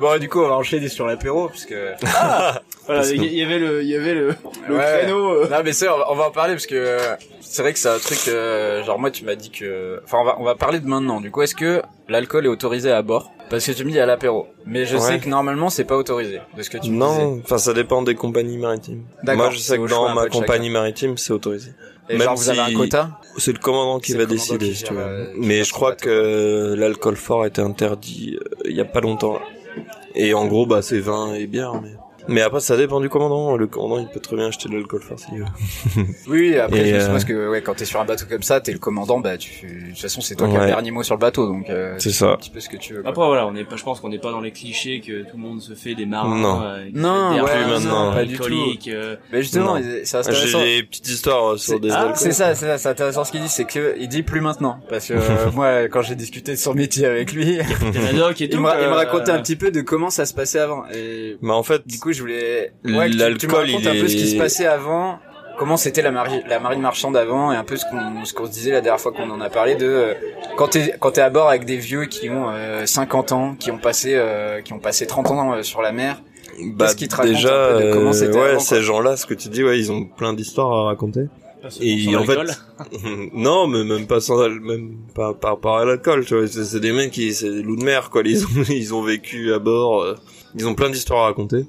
Bon, du coup, on va enchaîner sur l'apéro, puisque... Ah *laughs* Voilà, Parce que- il y avait le, il y avait le, le Ouais. créneau. euh, Non mais c'est on va, on va en parler parce que c'est vrai que c'est un truc euh, genre moi tu m'as dit que enfin on va on va parler de maintenant. Du coup est-ce que l'alcool est autorisé à bord? Parce que tu me dis à l'apéro. Mais je Ouais. sais que normalement c'est pas autorisé de ce que tu me disais. Non, enfin ça dépend des compagnies maritimes. D'accord, Moi je sais que dans ma chacun. compagnie maritime c'est autorisé. Et même genre vous avez si- un quota? C'est le commandant qui va décider, qui si tu veux. euh, Mais je crois que l'alcool fort a été interdit euh, il y a pas longtemps. Et en gros, bah c'est vin et bière. Mais... mais après, ça dépend du commandant. Le commandant, il peut très bien acheter de l'alcool fort s'il veut. Oui, après je euh, que ouais quand t'es sur un bateau comme ça, t'es le commandant, bah tu de toute façon c'est toi qui as le dernier mot sur le bateau donc euh, C'est ça. un petit peu ce que tu veux. quoi. Après voilà, on est pas, je pense qu'on n'est pas dans les clichés que tout le monde se fait des marins. Non. euh, Non, ouais, maintenant, pas du tout. euh, Mais justement, c'est intéressant. J'ai des petites histoires euh, sur des ah, alcools. c'est ça, c'est ça, c'est intéressant ce qu'il dit, c'est que il dit plus maintenant, parce que *laughs* euh, moi, quand j'ai discuté de son métier avec lui, il *laughs* me, racontait un petit peu de comment ça se passait avant. Et Mais en fait, du coup, je voulais, ouais, tu- tu, me racontes un peu ce qui se passait avant, comment c'était la, mari- la marine marchande avant, et un peu ce qu'on ce qu'on se disait la dernière fois qu'on en a parlé de euh, quand t'es quand t'es à bord avec des vieux qui ont euh, 50 ans, qui ont passé euh, qui ont passé 30 ans euh, sur la mer. bah, Qu'est-ce qui te raconte déjà, un peu de comment euh, c'était ouais, avant, ces gens-là, ce que tu dis, ouais, ils ont plein d'histoires à raconter. Et en fait, *laughs* non, mais même pas sans, même pas par rapport à l'alcool, tu vois. C'est c'est des mecs qui, c'est des loups de mer, quoi. *laughs* Ils ont, ils ont vécu à bord. euh, ils ont plein d'histoires à raconter.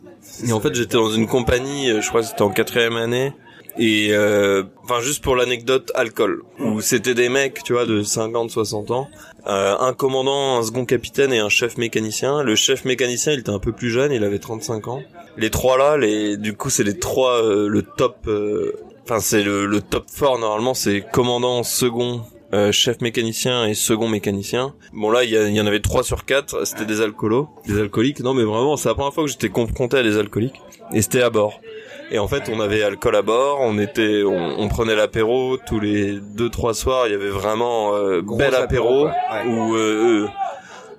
Et en fait, j'étais dans une compagnie, euh, je crois que c'était en quatrième année. Et euh, enfin juste pour l'anecdote alcool où c'était des mecs tu vois de 50 60 ans euh, un commandant un second capitaine et un chef mécanicien le chef mécanicien il était un peu plus jeune il avait 35 ans les trois là les du coup c'est les trois euh, le top euh, enfin c'est le, le top fort normalement c'est commandant second euh, chef mécanicien et second mécanicien. Bon là, il y, en avait trois sur quatre, c'était des alcoolos, des alcooliques. Non mais vraiment, c'est la première fois que j'étais confronté à des alcooliques. Et c'était à bord. Et en fait, on avait alcool à bord, on était, on, on prenait l'apéro tous les deux trois soirs. Il y avait vraiment euh, bel apéro. Ouais. où euh,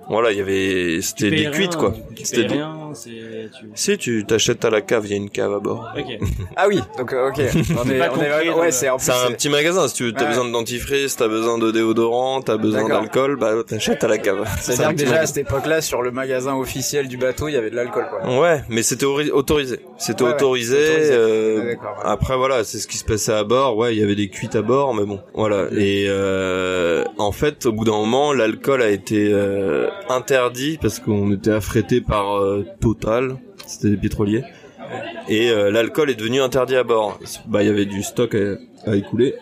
voilà, il y avait, c'était des cuites quoi. C'était des- rien, c'est, tu... Si tu t'achètes à la cave, il y a une cave à bord. Ok. *laughs* Ah oui, donc euh, ok. *laughs* On est, pas on compris est, dans ouais, le- c'est en plus. C'est un petit magasin, si tu veux, t'as Ouais. besoin de dentifrice, t'as besoin de déodorant, t'as besoin d'alcool, bah t'achètes à la cave. *laughs* C'est C'est-à-dire que déjà à cette époque-là, sur le magasin officiel du bateau, il y avait de l'alcool, quoi. Ouais, mais c'était ori- autorisé. C'était Ouais, ouais, autorisé. euh, ouais. Après voilà, c'est ce qui se passait à bord. Ouais, il y avait des cuites à bord, mais bon, voilà. Et euh, en fait, au bout d'un moment, l'alcool a été euh, interdit parce qu'on était affrété par euh, Total. C'était des pétroliers. Et euh, l'alcool est devenu interdit à bord. Bah, il y avait du stock à, à écouler.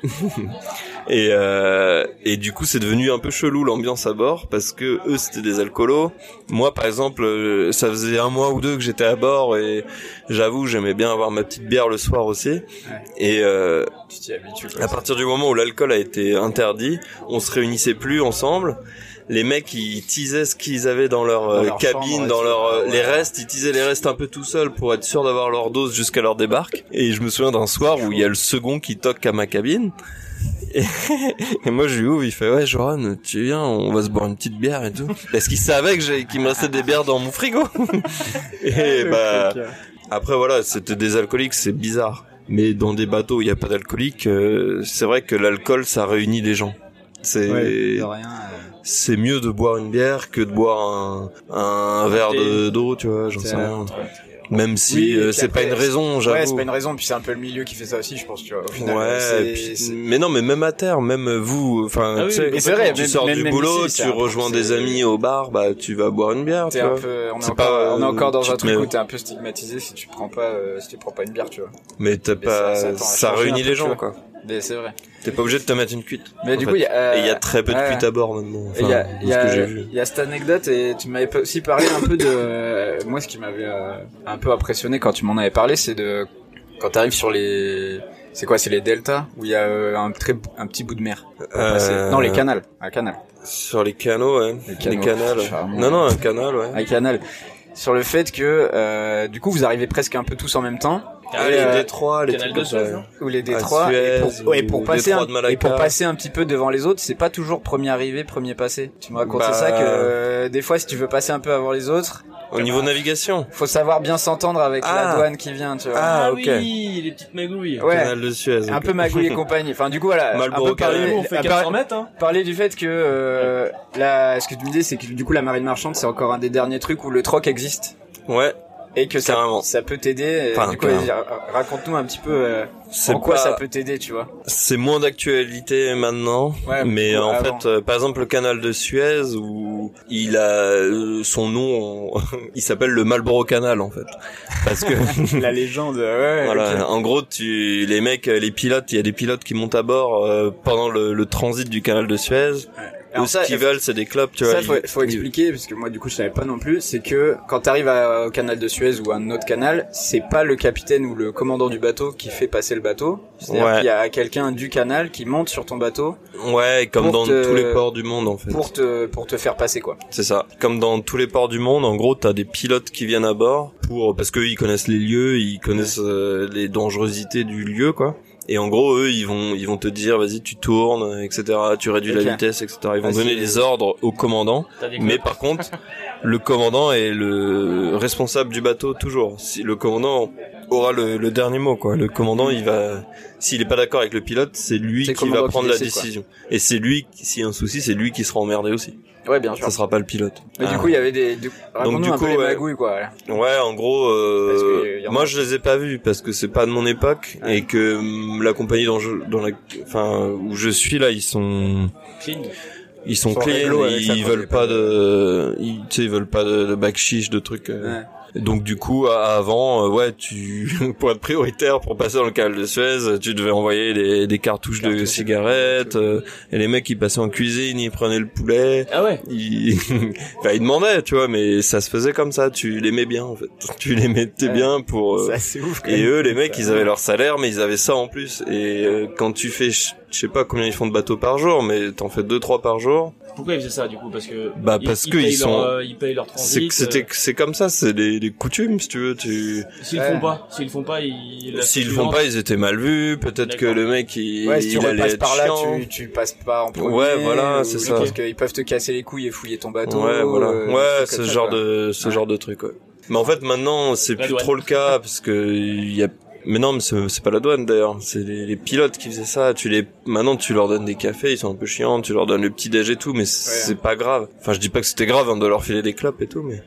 *laughs* et euh, et du coup, c'est devenu un peu chelou l'ambiance à bord parce que eux c'était des alcoolos. Moi, par exemple, euh, ça faisait un mois ou deux que j'étais à bord et j'avoue, j'aimais bien avoir ma petite bière le soir aussi. Et euh, à partir du moment où l'alcool a été interdit, on se réunissait plus ensemble. Les mecs, ils teasaient ce qu'ils avaient dans leur, Dans euh, leur cabine, chambre dans leur euh, Ouais. les restes. Ils teasaient les restes un peu tout seuls pour être sûr d'avoir leur dose jusqu'à leur débarque. Et je me souviens d'un soir où il y a le second qui toque à ma cabine. Et, *laughs* et moi je lui ouvre, il fait ouais Joran, tu viens, on va se boire une petite bière et tout. Parce qu'il savait que qu'il me restait des bières dans mon frigo. *laughs* et bah après voilà, c'était des alcooliques, c'est bizarre. Mais dans des bateaux où il n'y a pas d'alcoolique, euh, c'est vrai que l'alcool ça réunit les gens. C'est Ouais, de rien. C'est mieux de boire une bière que de boire un, un verre de- d'eau, tu vois, j'en sais rien. Même si Oui, euh, c'est pas une raison, Ouais, j'avoue. c'est pas une raison, puis c'est un peu le milieu qui fait ça aussi, je pense, tu vois. Au final, Ouais, puis- c'est- mais non, mais même à terre, même vous, enfin, Ah oui, tu sais, vrai, tu même- sors même- du même boulot, ici, tu rejoins des amis au bar, bah tu vas boire une bière, tu un vois. peu, on est, encore, pas, on est encore dans un truc où t'es un peu stigmatisé si tu prends pas, euh, si tu prends pas une bière, tu vois. Mais t'as pas, ça- réunit les gens, quoi. C'est vrai. T'es pas obligé de te mettre une cuite. Mais du fait. coup, il y a, Et il y a très peu de cuites à bord maintenant. Et il y a, Enfin, y ce que a, j'ai vu. il y a cette anecdote et tu m'avais aussi parlé un peu de, euh, moi ce qui m'avait euh, un peu impressionné quand tu m'en avais parlé, c'est de, quand t'arrives sur les, c'est quoi, c'est les deltas où il y a euh, un très, un petit bout de mer. Euh, Non, les canals, un canal. Sur les canaux, ouais. Les Les, canaux, canals. charmant. Non, non, un canal, ouais. Un canal. Sur le fait que, euh, du coup, vous arrivez presque un peu tous en même temps. Ah, les euh, détroits, les Canal trucs de comme Suez, ça. non ou les détroits et Suez, pour, ouais, pour ou passer détroit un, de Malacca. et pour passer un petit peu devant les autres c'est pas toujours premier arrivé premier passé tu me racontais Bah, ça que euh, des fois si tu veux passer un peu avant les autres Au niveau navigation. faut savoir bien s'entendre avec la Ah. douane qui vient tu vois Ah, ok. oui, les petites magouilles. Ouais. Canal de Suez. un peu magouille et compagnie enfin du coup voilà Marlboro un peu parler, on fait à 400 par- mètres, hein. parler du fait que euh, là ce que tu me disais c'est que du coup la marine marchande c'est encore un des derniers trucs où le troc existe Ouais. Et que ça, ça peut t'aider. Enfin, du coup, raconte-nous un petit peu euh, en quoi pas- ça peut t'aider, tu vois. C'est moins d'actualité maintenant, Ouais, mais ouais, en avant. fait, euh, par exemple, le canal de Suez où il a euh, son nom, *laughs* il s'appelle le Marlboro Canal en fait, parce que *laughs* La légende, ouais. *laughs* voilà, en gros, tu les mecs, euh, les pilotes, il y a des pilotes qui montent à bord euh, pendant le, le transit du canal de Suez. Alors ça, ce qu'ils veulent, c'est des clubs, tu ça, vois. faut, ils- faut ils- expliquer parce que moi, du coup, je savais pas non plus. C'est que quand t'arrives à- au canal de Suez ou à un autre canal, c'est pas le capitaine ou le commandant du bateau qui fait passer le bateau. C'est-à-dire Ouais. qu'il y a quelqu'un du canal qui monte sur ton bateau Ouais, comme dans te- tous les ports du monde en fait. pour te pour te faire passer quoi. C'est ça. Comme dans tous les ports du monde, en gros, t'as des pilotes qui viennent à bord pour parce qu'eux ils connaissent les lieux, ils connaissent euh, les dangerosités du lieu, quoi. Et en gros, eux, ils vont, ils vont te dire, vas-y, tu tournes, etc. Tu réduis la vitesse, etc. Ils vont donner des ordres au commandant. Mais par contre, *laughs* le commandant est le responsable du bateau toujours. Si le commandant aura le, le dernier mot, quoi. Le commandant, il va, s'il est pas d'accord avec le pilote, c'est lui qui va qui prendre la quoi. décision. Et c'est lui, s'il y a un souci, c'est lui qui sera emmerdé aussi. Ouais, bien sûr. Ça sera pas le pilote. Mais du Ah. coup, il y avait des. Du... raconte-nous du un peu coup, les ouais. magouilles quoi. Ouais, en gros, euh, en a- moi je les ai pas vus parce que c'est pas de mon époque Ouais. et que hum, la compagnie dont je, dans la, enfin où je suis là, ils sont, Clean. ils sont Ils sont clean, ils quoi, veulent pas de, ils, tu sais, ils veulent pas de, de bac chiche, de trucs. euh. Ouais. Donc du coup, avant, euh, ouais, tu, *laughs* pour être prioritaire pour passer dans le canal de Suez, tu devais envoyer des, des cartouches de Cartouches de cigarettes. euh, et les mecs, ils passaient en cuisine, ils prenaient le poulet. Ah ouais. Ils, *laughs* enfin, ils demandaient, tu vois, mais ça se faisait comme ça. Tu les mets bien, en fait. *laughs* Tu les mettais Ouais. bien pour. euh, Ça, ouf. et eux, les mecs, Ça- ils avaient leur salaire, mais ils avaient ça en plus. Et euh, quand tu fais, je sais pas combien ils font de bateaux par jour, mais t'en fais deux, trois par jour. Pourquoi ils faisaient ça du coup? Parce que Bah, ils- parce ils que payent ils leur, sont- euh, ils payent leur C'est transit. que c'était, c'est comme ça, c'est les, les coutumes, si tu veux. Tu, euh, S'ils Ouais. font pas, s'ils font pas, ils. s'ils font pas, ils étaient mal vus. Peut-être que le mec, il, Ouais, si tu il allait être par là, chiant. tu, tu passes pas en premier. Ouais, voilà, ou- c'est ça. Parce qu'ils peuvent te casser les couilles et fouiller ton bateau. Ouais, voilà. euh, ouais, ce ça, genre de, ce Ouais. genre de truc, ouais. Mais en fait, maintenant, c'est plus trop le cas, parce que il y a, mais non, mais c'est pas la douane d'ailleurs, c'est les, les pilotes qui faisaient ça. Tu les, maintenant, tu leur donnes des cafés, ils sont un peu chiants, tu leur donnes le petit déj et tout, mais c'est pas grave. Enfin, je dis pas que c'était grave hein, de leur filer des clopes et tout, mais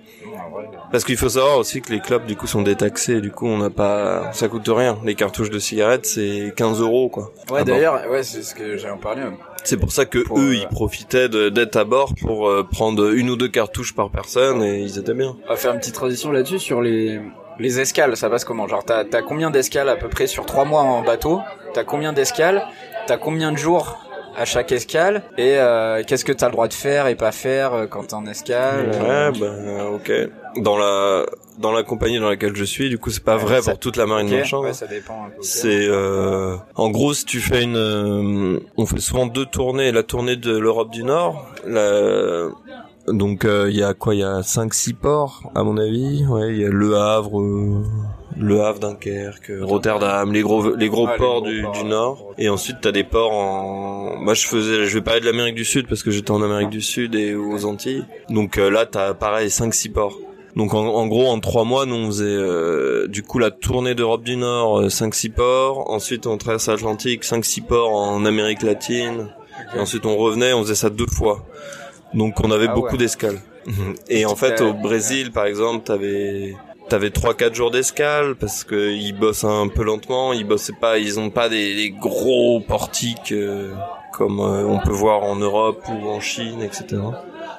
parce qu'il faut savoir aussi que les clopes du coup sont détaxées, du coup on n'a pas, ça coûte rien. Les cartouches de cigarettes c'est 15 euros quoi. Ouais, bord. d'ailleurs, ouais, c'est ce que j'allais en parler. hein. C'est pour ça que Pour, eux euh, ils profitaient de- d'être à bord pour euh, prendre une ou deux cartouches par personne et ils étaient bien. On va faire une petite transition là-dessus sur les les escales. Ça passe comment? Genre, t'as t'as combien d'escales à peu près sur trois mois en bateau? T'as combien d'escales? T'as combien de jours à chaque escale? Et euh, qu'est-ce que t'as le droit de faire et pas faire euh, quand t'es en escale? Euh, Ouais, bah ok. Dans la dans la compagnie dans laquelle je suis, du coup c'est pas Ouais, vrai ça- pour toute la marine ok, marchande. ouais, ça dépend un peu. ok. C'est euh, en gros si tu fais une, euh, on fait souvent deux tournées. La tournée de l'Europe du Nord, la, donc euh, il y a quoi? Il y a cinq six ports à mon avis. Ouais, il y a Le Havre, euh, Le Havre, Dunkerque, Rotterdam, les gros les gros Ah, les ports gros du, ports, du. Nord. Et ensuite t'as des ports en, moi je faisais, je vais parler de l'Amérique du Sud parce que j'étais en Amérique du Sud et aux Antilles. Donc euh, là t'as pareil cinq six ports. Donc en, en gros en trois mois nous on faisait euh, du coup la tournée d'Europe du Nord 5-6 ports, ensuite on traverse l'Atlantique 5-6 ports en Amérique latine, et ensuite on revenait on faisait ça deux fois. Donc on avait Ah beaucoup ouais. d'escales. *laughs* Et en fait au Brésil par exemple t'avais T'avais trois quatre jours d'escale parce que ils bossent un peu lentement, ils bossent pas, ils ont pas des, des gros portiques euh, comme euh, on peut voir en Europe ou en Chine, etc.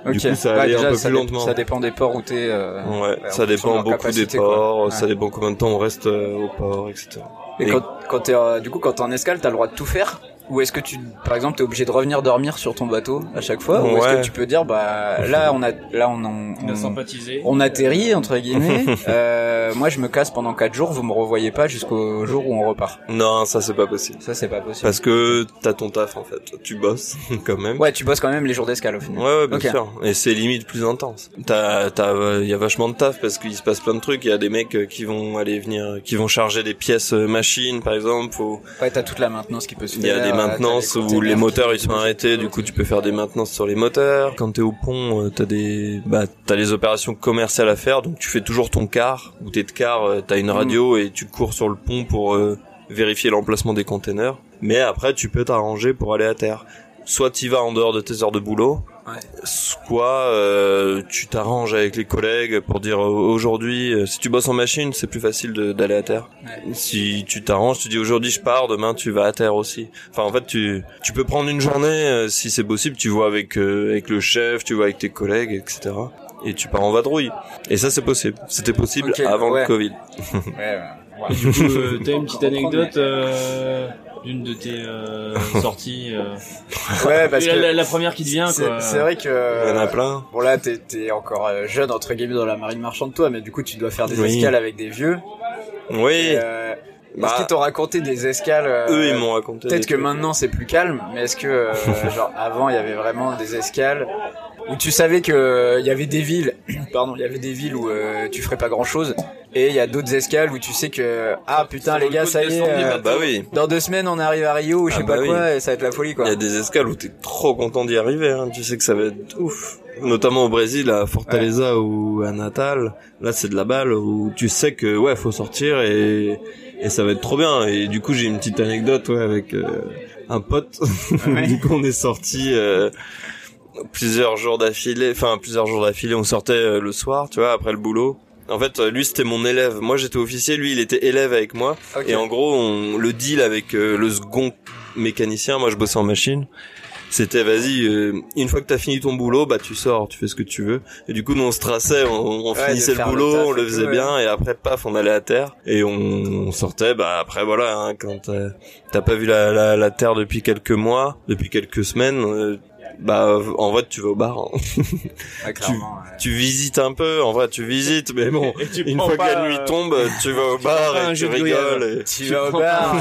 Du coup, ça Ouais, allait un peu ça plus lentement. Ça dépend des ports où t'es. Euh, Ouais, ça dépend beaucoup capacité, des ports, Ouais. ça dépend combien de temps on reste euh, au port, etc. Et Et- quand, quand t'es, euh, du coup, quand t'es en escale, t'as le droit de tout faire? Ou est-ce que tu, par exemple, t'es obligé de revenir dormir sur ton bateau à chaque fois Ou est-ce que tu peux dire, bah, là, on a, là, on, on, Il a on, sympathisé. on atterrit, entre guillemets. *laughs* euh, moi, je me casse pendant 4 jours, vous me revoyez pas jusqu'au jour où on repart. Non, ça c'est pas possible. Ça, c'est pas possible. Parce que t'as ton taf en fait, tu bosses *laughs* quand même. Ouais, tu bosses quand même les jours d'escale au final. Ouais, ouais, bien sûr. Et c'est limite plus intense. T'as, t'as, euh, y a vachement de taf parce qu'il se passe plein de trucs. Il y a des mecs euh, qui vont aller venir, qui vont charger des pièces euh, machines, par exemple. Faut, Ouais, t'as toute la maintenance qui peut se il faire. Euh, maintenances où les moteurs ils sont arrêtés. Du coup, tu peux faire des maintenances sur les moteurs. Quand t'es au pont, euh, t'as des, bah, t'as les opérations commerciales à faire. Donc tu fais toujours ton quart. Ou t'es de quart, euh, t'as une radio et tu cours sur le pont pour euh, vérifier l'emplacement des containers. Mais après, tu peux t'arranger pour aller à terre. Soit t'y vas en dehors de tes heures de boulot, Ouais. Soit euh, tu t'arranges avec les collègues pour dire aujourd'hui, euh, si tu bosses en machine, c'est plus facile d'aller à terre. Ouais. Si tu t'arranges, tu dis aujourd'hui je pars, demain tu vas à terre aussi. Enfin en fait tu tu peux prendre une journée euh, si c'est possible, tu vois avec euh, avec le chef, tu vois avec tes collègues, etc. Et tu pars en vadrouille. Et ça c'est possible. C'était possible avant ouais. le Covid. Ouais, ouais. Et du coup, euh, t'as une petite anecdote euh, d'une de tes euh, *laughs* sorties euh, Ouais, parce la, que la- la première qui te vient, c'est quoi. c'est vrai que Il y en a plein. Bon là, t'es t'es encore euh, jeune entre guillemets dans la marine marchande toi, mais du coup tu dois faire des Oui. escales avec des vieux. Oui. Et, euh, Bah, est-ce qu'ils t'ont raconté des escales euh, Eux ils m'ont raconté. Peut-être que trucs. maintenant c'est plus calme, mais est-ce que euh, genre avant il y avait vraiment des escales où tu savais que euh, il y avait des villes, *clears throat* pardon, il y avait des villes où euh, tu ferais pas grand chose, et il y a d'autres escales où tu sais que ah putain les gars ça y est, euh, Bah oui. dans deux semaines on arrive à Rio ou je Ah sais bah pas oui. quoi et ça va être la folie Il quoi. y a des escales où t'es trop content d'y arriver, hein. tu sais que ça va être ouf. Notamment au Brésil, à Fortaleza ou à Natal, là c'est de la balle où tu sais que ouais faut sortir et et ça va être trop bien. Et du coup j'ai une petite anecdote ouais avec euh, un pote. *laughs* Ouais. du coup on est sorti euh, plusieurs jours d'affilée, enfin plusieurs jours d'affilée, on sortait euh, le soir, tu vois, après le boulot. En fait, euh, lui c'était mon élève. Moi j'étais officier, lui il était élève avec moi. Ok. Et en gros, on, le deal avec euh, le second mécanicien, moi je bossais en machine, c'était vas-y, euh, une fois que t'as fini ton boulot, bah tu sors, tu fais ce que tu veux. Et du coup, nous on se traçait, on, on Ouais, finissait le boulot, on le tout, faisait ouais. bien, et après paf, on allait à terre et on, on sortait. Bah après voilà, hein, quand t'as- t'as pas vu la, la, la terre depuis quelques mois, depuis quelques semaines. euh, bah en vrai tu vas au bar hein. Clairement, ouais. tu visites un peu en vrai tu visites mais bon tu une fois que la nuit euh, tombe tu vas au bar et tu rigoles et- Tu Tu vas au bar.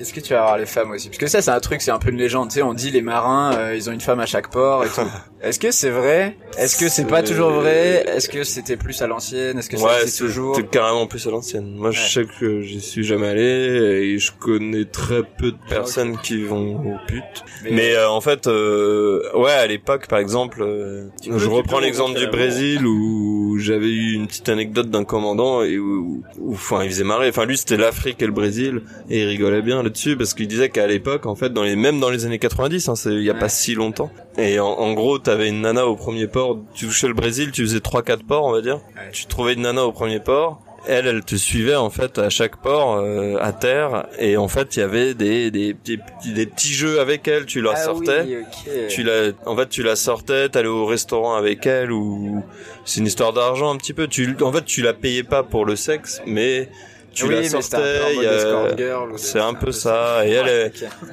Est-ce que tu vas avoir les femmes aussi? Parce que ça, c'est un truc, c'est un peu une légende. Tu sais, on dit les marins, euh, ils ont une femme à chaque port et tout. *laughs* Est-ce que c'est vrai? Est-ce que c'est pas toujours vrai? Est-ce que c'était plus à l'ancienne? Est-ce que ouais, c'est toujours? c'est carrément plus à l'ancienne. Moi, je sais que j'y suis jamais allé et je connais très peu de personnes qui vont aux putes. Mais, euh, en fait, euh, ouais, à l'époque, par exemple, euh, peux- je reprends l'exemple du Brésil où j'avais eu une petite anecdote d'un commandant et où, où- enfin, il faisait marrer. Enfin, lui, c'était l'Afrique et le Brésil et il rigolait bien là-dessus parce qu'il disait qu'à l'époque, en fait, dans les, même dans les années 90, hein, c'est il y a Ouais. pas si longtemps. Et en, en gros, t'avais une nana au premier port. Tu touchais le Brésil, tu faisais trois, quatre ports, on va dire. Ouais. Tu trouvais une nana au premier port. Elle, elle te suivait en fait à chaque port euh, à terre et en fait il y avait des des petits des petits jeux avec elle. Tu la ah sortais, Oui, tu la en fait tu la sortais, t'allais au restaurant avec elle ou c'est une histoire d'argent un petit peu. Tu en fait tu la payais pas pour le sexe, mais tu oui, la mais sortais. c'est un peu ça. Et elle, Ouais,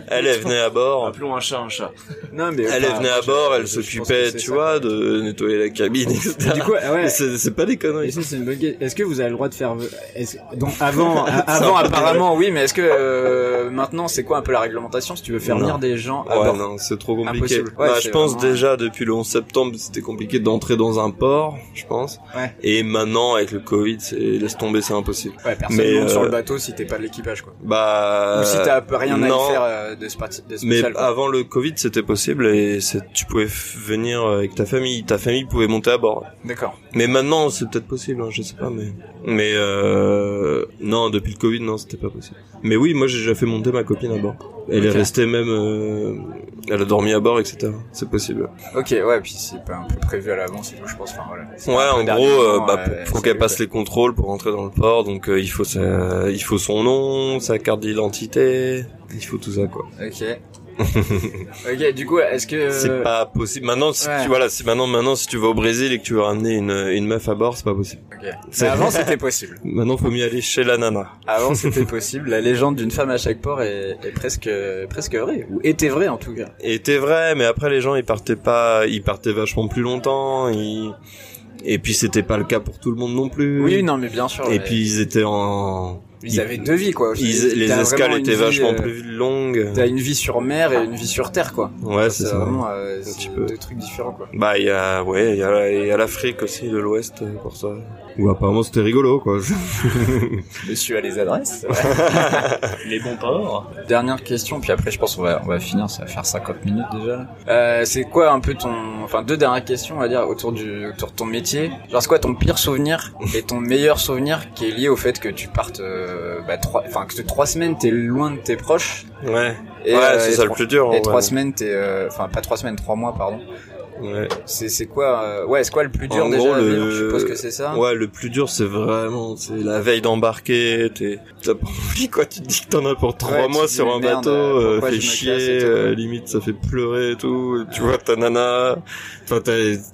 elle, elle, venait à bord. Appelons un chat un chat. Non, mais Elle, venait à bord, elle s'occupait, tu ça. vois, de nettoyer la cabine, etc. Du coup, ouais. c'est c'est pas des conneries. ça, c'est une bonne question. Est-ce que vous avez le droit de faire donc avant *laughs* avant apparemment oui mais est-ce que euh, maintenant c'est quoi un peu la réglementation si tu veux faire venir des gens à bord? non, c'est trop compliqué. Bah, je pense déjà depuis le 11 septembre, c'était compliqué d'entrer dans un port, je pense. Ouais. Et maintenant, avec le Covid, laisse tomber, c'est impossible. Ouais, Mais, monte sur euh, le bateau si t'es pas de l'équipage quoi. Bah. Ou si t'as rien à y faire euh, de, Mais spécial. quoi. avant le Covid, c'était possible et tu pouvais venir avec ta famille. Ta famille pouvait monter à bord. D'accord. Mais maintenant, c'est peut-être possible, hein, je sais pas, mais mais euh... non, depuis le Covid, non, c'était pas possible. Mais oui, moi j'ai déjà fait monter ma copine à bord. Elle est restée même, euh... elle a dormi à bord, etc. C'est possible. Ok, ouais, puis c'est pas un peu prévu à l'avance et tout, je pense. Enfin voilà. Ouais, en gros, euh, bah, euh, faut qu'elle passe les contrôles pour rentrer dans le port, donc euh, il faut sa... il faut son nom, sa carte d'identité, il faut tout ça quoi. Ok. Ok, du coup, est-ce que C'est pas possible. Maintenant, si ouais. tu voilà, si maintenant, maintenant, si tu vas au Brésil et que tu veux ramener une, une meuf à bord, c'est pas possible. Mais avant *laughs* c'était possible. Maintenant, faut mieux aller chez la nana. Avant *laughs* c'était possible. La légende d'une femme à chaque port est, est presque presque vraie ou était vraie en tout cas. Et t'es vrai, mais après les gens ils partaient pas, ils partaient vachement plus longtemps. Ils... Et puis c'était pas le cas pour tout le monde non plus. Oui, non, mais bien sûr. Et mais puis ils étaient en, ils avaient deux vies quoi. ils- les escales étaient vie, vachement euh, plus longues. T'as une vie sur mer et une vie sur terre quoi. Ouais, c'est ça. vraiment euh, c'est petit peu. deux trucs différents quoi. Bah il y a, ouais, il y a, il y a l'Afrique aussi de l'Ouest euh, pour ça. Ou apparemment c'était rigolo quoi. *laughs* Monsieur a les adresses. *laughs* Les bons ports. Dernière question, puis après je pense qu'on va on va finir, ça va faire 50 minutes déjà. Euh, c'est quoi un peu ton, enfin deux dernières questions on va dire autour du autour de ton métier. Genre c'est quoi ton pire souvenir et ton meilleur souvenir qui est lié au fait que tu partes, euh, bah trois, enfin que trois semaines t'es loin de tes proches. Ouais. Et, ouais, euh, c'est ça le plus dur. Et en trois semaines t'es, euh, enfin pas trois semaines, trois mois pardon. Ouais. C'est c'est quoi euh, Ouais, c'est quoi le plus dur En déjà gros, à vivre le- Je suppose que c'est ça. Ouais, le plus dur, c'est vraiment, c'est la veille d'embarquer. T'es, t'as pas *laughs* envie, quoi. Tu te dis que t'en as pour trois Ouais, mois sur un merde, bateau, euh, pourquoi fait chier, tout, euh, ouais. limite ça fait pleurer et tout. Tu vois ta nana. Enfin,